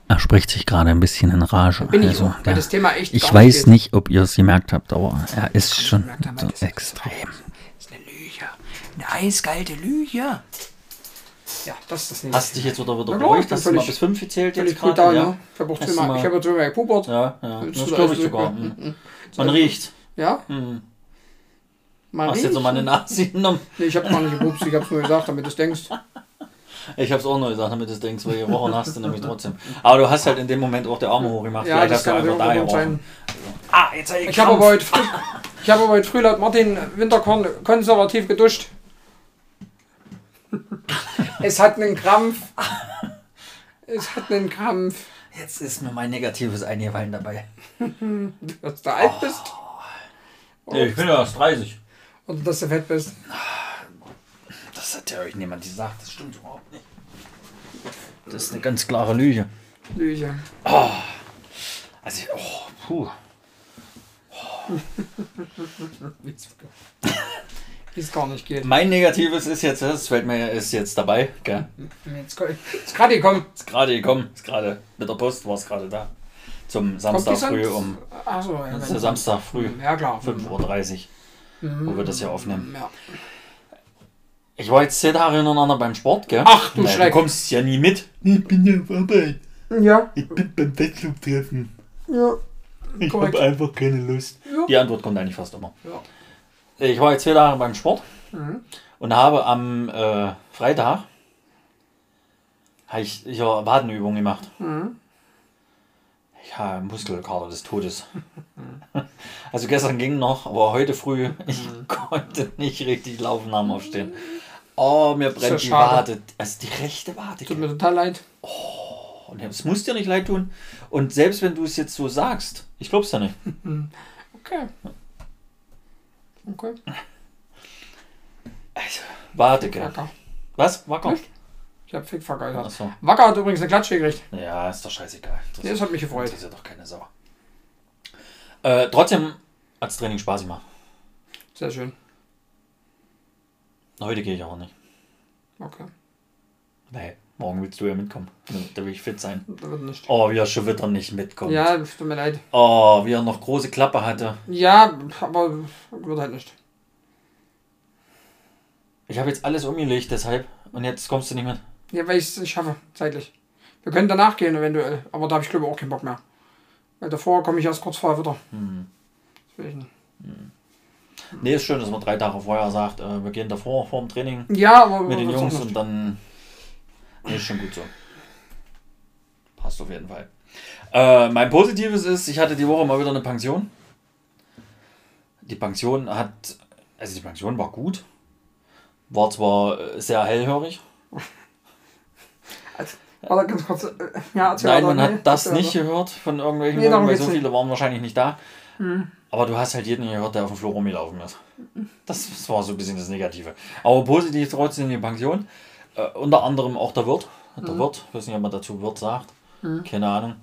Er spricht sich gerade ein bisschen in Rage. Bin ich also, auch, weil der- das Thema echt ich weiß nicht, ob ihr es gemerkt habt, aber er ist schon haben, so extrem. Das ist eine Lüge. Eine eiskalte Lüge. Ja, das ist das nicht. Hast du dich jetzt wieder, wieder klar, beruhigt? Hast du mal bis fünf gezählt völlig jetzt gerade? da, Ja, ne? Ich habe auch Hast mal- ich habe gepupert. ja, ja. Das ist glaube ich sogar. Mhm. [laughs] Man riecht. Ja? Mhm. Man Hast du jetzt noch mal eine Nase genommen? Nee, ich habe gar nicht gepupst, ich habe es nur gesagt, damit du es denkst. [laughs] Ich habe es auch nur gesagt, damit du es denkst, weil je Wochen hast du nämlich trotzdem. Aber du hast halt in dem Moment auch die Arme hochgemacht. Ja, Vielleicht das hast du einfach da gerochen. Ah, jetzt hab ich Ich habe aber heute früh, ich habe aber heute früh laut Martin Winterkorn konservativ geduscht. Es hat einen Krampf. Es hat einen Krampf. Jetzt ist mir mein negatives eingefallen dabei. Dass du alt bist Nee, ich bin ja erst 30. oder dass du fett bist. Das hat ja euch niemand gesagt, das stimmt überhaupt nicht. Das ist eine ganz klare Lüge. Lüge. Also, ich- oh, puh. [laughs] Wie es gar nicht geht. Mein Negatives ist jetzt, das fällt mir ist jetzt dabei, gell? Jetzt ist gerade gekommen. Ist gerade gekommen, ist gerade mit der Post war es gerade da. Zum Samstag früh um Ach so, ja, das ist der Samstag früh, Ja, klar. 5.30 Uhr, wo wir das ja aufnehmen. Ja. Ich war jetzt zehn Tage hintereinander beim Sport, gell? Ach, du Nein, Schreck. Du kommst ja nie mit. Ich bin ja auf Arbeit. Ja, Ich bin beim Wettclub-Treffen. ja. Ich habe einfach keine Lust. Ja. Die Antwort kommt eigentlich fast immer. Ja. Ich war jetzt zwei Tage beim Sport Mhm. und habe am äh, Freitag habe ich ja Wadenübungen gemacht. Mhm. Ja, Muskelkater des Todes. [laughs] Also gestern ging noch, aber heute früh, [laughs] ich Mhm. konnte nicht richtig laufen am Aufstehen. Oh, mir ja brennt die schade. Wade. Also die rechte Wade. Tut mir total leid. Und es muss dir nicht leid tun. Und selbst wenn du es jetzt so sagst, ich glaub's ja nicht. [laughs] Okay. Okay. Also, warte, gell. Was? Wacker? Ich hab Fick vergeudert. Achso. Wacker hat übrigens eine Klatsche gekriegt. Ja, ist doch scheißegal. Nee, das hat mich gefreut. Das ist ja doch keine Sau. Äh, trotzdem hat's Training Spaß gemacht. Sehr schön. Heute gehe ich auch nicht. Okay. Nee, morgen willst du ja mitkommen. Da will ich fit sein. Da wird nicht. Oh, wie er schon wieder nicht mitkommt. Ja, tut mir leid. Oh, wie er noch große Klappe hatte. Ja, aber wird halt nicht. Ich habe jetzt alles umgelegt deshalb. Und jetzt kommst du nicht mit. Ja, weil ich es nicht schaffe, zeitlich. Wir können danach gehen eventuell, aber da habe ich glaube ich auch keinen Bock mehr. Weil davor komme ich erst kurz vorher wieder. Hm. Deswegen. Nee, ist schön, dass man drei Tage vorher sagt, äh, wir gehen davor, vor dem Training Ja, aber mit den Jungs und dann. Nee, ist schon gut so. Passt auf jeden Fall. Äh, mein Positives ist, ich hatte die Woche mal wieder eine Pension. Die Pension hat. Also die Pension war gut. War zwar äh, sehr hellhörig. Also, Warte, ganz kurz. äh, Ja, Nein, man Nee, hat das erzähl nicht weiter. gehört von irgendwelchen Nee, Leuten, weil so nicht. viele waren wahrscheinlich nicht da. Hm. Aber du hast halt jeden gehört, der auf dem Flur rumgelaufen ist. Das, das war so ein bisschen das Negative. Aber positiv trotzdem die Pension. Äh, unter anderem auch der Wirt. Der Mhm. Wirt, ich weiß nicht, ob man dazu Wirt sagt. Keine Ahnung.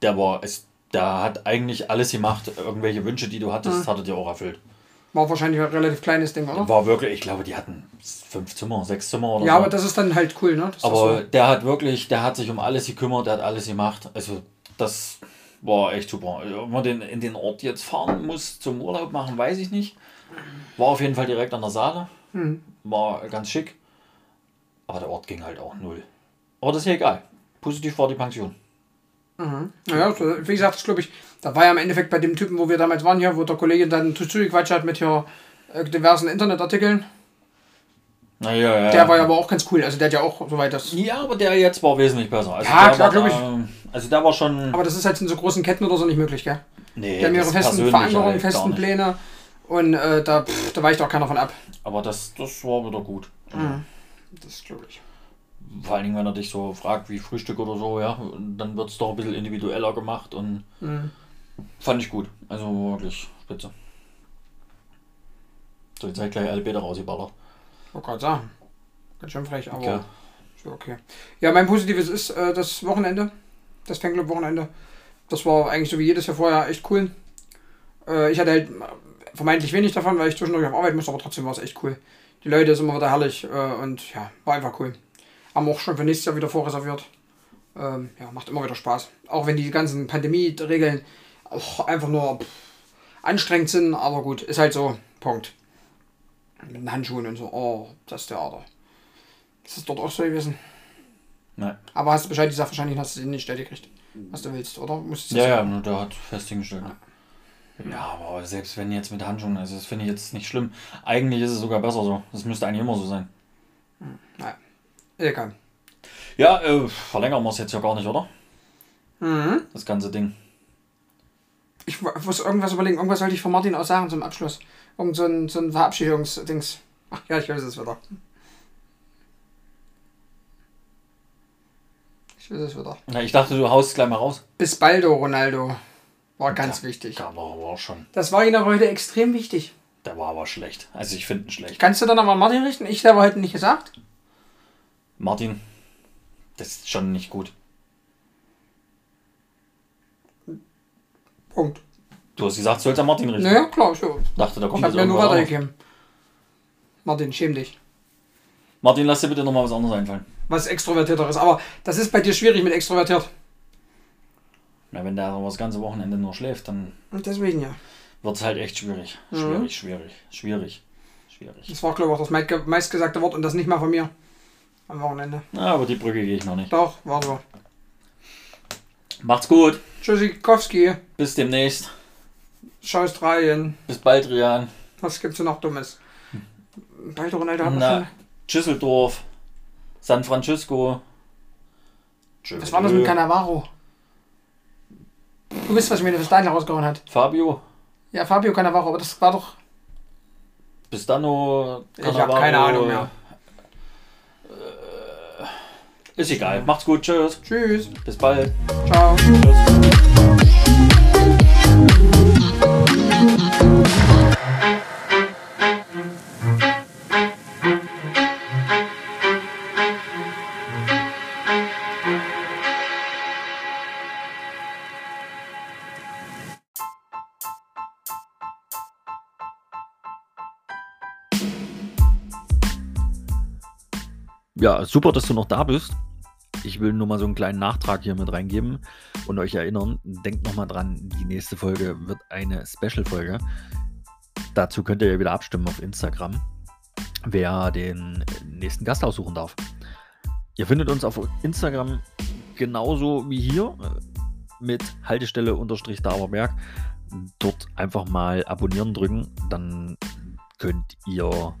Der war, es, der hat eigentlich alles gemacht. Irgendwelche Wünsche, die du hattest, hat er dir auch erfüllt. War wahrscheinlich ein relativ kleines Ding, oder? War wirklich, ich glaube, die hatten fünf Zimmer, sechs Zimmer oder Ja, so. aber das ist dann halt cool, ne? Das Aber so. der hat wirklich, der hat sich um alles gekümmert, der hat alles gemacht. Also das war echt super. Ob man den, in den Ort jetzt fahren muss zum Urlaub machen, weiß ich nicht. War auf jeden Fall direkt an der Saale. Hm. War ganz schick. Aber der Ort ging halt auch null. Aber das ist ja egal. Positiv war die Pension. Naja, so, wie gesagt, das glaube ich, da war ja im Endeffekt bei dem Typen, wo wir damals waren hier, wo der Kollege dann zugequatscht hat mit hier äh, diversen Internetartikeln. Naja, ja. Der war ja aber auch ganz cool. Also der hat ja auch soweit das. ja, aber der jetzt war wesentlich besser. Also Ja, der klar, war glaub ich. da- Also der war schon. Aber das ist halt in so großen Ketten oder so nicht möglich, gell? nee, Die haben ihre festen Verankerungen, halt festen. Pläne. Und äh, da, pff, da weicht auch keiner von ab. Aber das, das war wieder gut. Das glaube ich. Vor allen Dingen, wenn er dich so fragt, wie Frühstück oder so, ja, dann wird es doch ein bisschen individueller gemacht und fand ich gut. Also wirklich spitze. So, jetzt halt gleich alle Bäder rausgeballert. Wollte gerade sagen. Ganz schön frech, aber Okay. ist ja okay. Ja, mein Positives ist äh, das Wochenende. Das Fanclub-Wochenende. Das war eigentlich so wie jedes Jahr vorher echt cool. Äh, ich hatte halt vermeintlich wenig davon, weil ich zwischendurch auf Arbeit musste, aber trotzdem war es echt cool. Die Leute sind immer wieder herrlich äh, und ja, war einfach cool. Haben auch schon für nächstes Jahr wieder vorreserviert. Ähm, ja, macht immer wieder Spaß. Auch wenn die ganzen Pandemie-Regeln auch einfach nur pff, anstrengend sind, aber gut, ist halt so. Punkt. Mit den Handschuhen und so. Oh, das Theater. Ist das dort auch so gewesen? Nein. Aber hast du Bescheid gesagt, wahrscheinlich hast du sie nicht gekriegt, was du willst, oder? Musstest du Ja, ja, nur der hat fest hingestellt. Ja, aber selbst wenn jetzt mit Handschuhen, also das finde ich jetzt nicht schlimm. Eigentlich ist es sogar besser so. Das müsste eigentlich immer so sein. Nein. Egal. Ja, äh, verlängern wir es jetzt ja gar nicht, oder? Mhm. Das ganze Ding. Ich muss irgendwas überlegen. Irgendwas sollte ich von Martin auch sagen zum Abschluss. Irgend so ein, so ein Verabschiedungsdings. Ach ja, ich weiß es wieder. Ich weiß es wieder. Na, ich dachte, du haust gleich mal raus. Bis baldo, Ronaldo. War ganz wichtig. Der war aber auch schon. Das war Ihnen aber heute extrem wichtig. Der war aber schlecht. Also ich finde ihn schlecht. Kannst du dann aber Martin richten? Ich habe heute nicht gesagt. Martin, das ist schon nicht gut. Punkt. Du hast gesagt, du sollst an Martin richten. Naja, klar, so. Dachte, da Ich kommt habe jetzt mir nur weitergegeben. Martin, schäm dich. Martin, lass dir bitte nochmal was anderes einfallen. Was extrovertierteres. Aber das ist bei dir schwierig mit extrovertiert. Na, wenn der aber das ganze Wochenende nur schläft, dann Und deswegen ja. wird es halt echt schwierig. Mhm. Schwierig, schwierig, schwierig, schwierig. Das war, glaube ich, auch das meistge- meistgesagte Wort und das nicht mal von mir. Am Wochenende. Na, aber die Brücke gehe ich noch nicht. Doch, war so. Macht's gut. Tschüssikowski, Bis demnächst. schau Australien. Bis bald, Rian. Was gibt's denn noch Dummes? Baldo Ronaldo hat Na, noch Düsseldorf. San Francisco. schon. Was war das mit Cannavaro? Du wisst, was mir das Stein rausgehauen hat. Fabio. Ja, Fabio Cannavaro, aber das war doch. Bis dann nur. Ich hab keine Ahnung mehr. Ist egal. Macht's gut. Tschüss. Tschüss. Bis bald. Ciao. Tschüss. Super, dass du noch da bist. Ich will nur mal so einen kleinen Nachtrag hier mit reingeben und euch erinnern, denkt nochmal dran, die nächste Folge wird eine Special-Folge. Dazu könnt ihr ja wieder abstimmen auf Instagram, wer den nächsten Gast aussuchen darf. Ihr findet uns auf Instagram genauso wie hier äh, mit Haltestelle unterstrich Dauerberg. Dort einfach mal abonnieren drücken, dann könnt ihr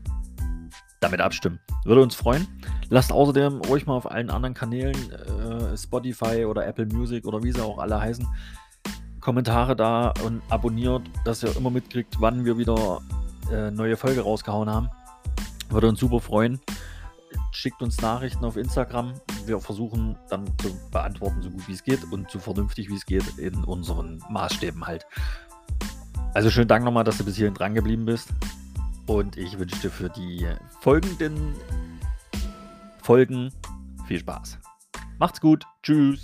damit abstimmen. Würde uns freuen. Lasst außerdem ruhig mal auf allen anderen Kanälen, äh, Spotify oder Apple Music oder wie sie auch alle heißen, Kommentare da und abonniert, dass ihr immer mitkriegt, wann wir wieder äh, neue Folge rausgehauen haben. Würde uns super freuen. Schickt uns Nachrichten auf Instagram. Wir versuchen dann zu beantworten, so gut wie es geht und so vernünftig wie es geht in unseren Maßstäben halt. Also schönen Dank nochmal, dass du bis hierhin dran geblieben bist. Und ich wünsche dir für die folgenden Folgen viel Spaß. Macht's gut. Tschüss.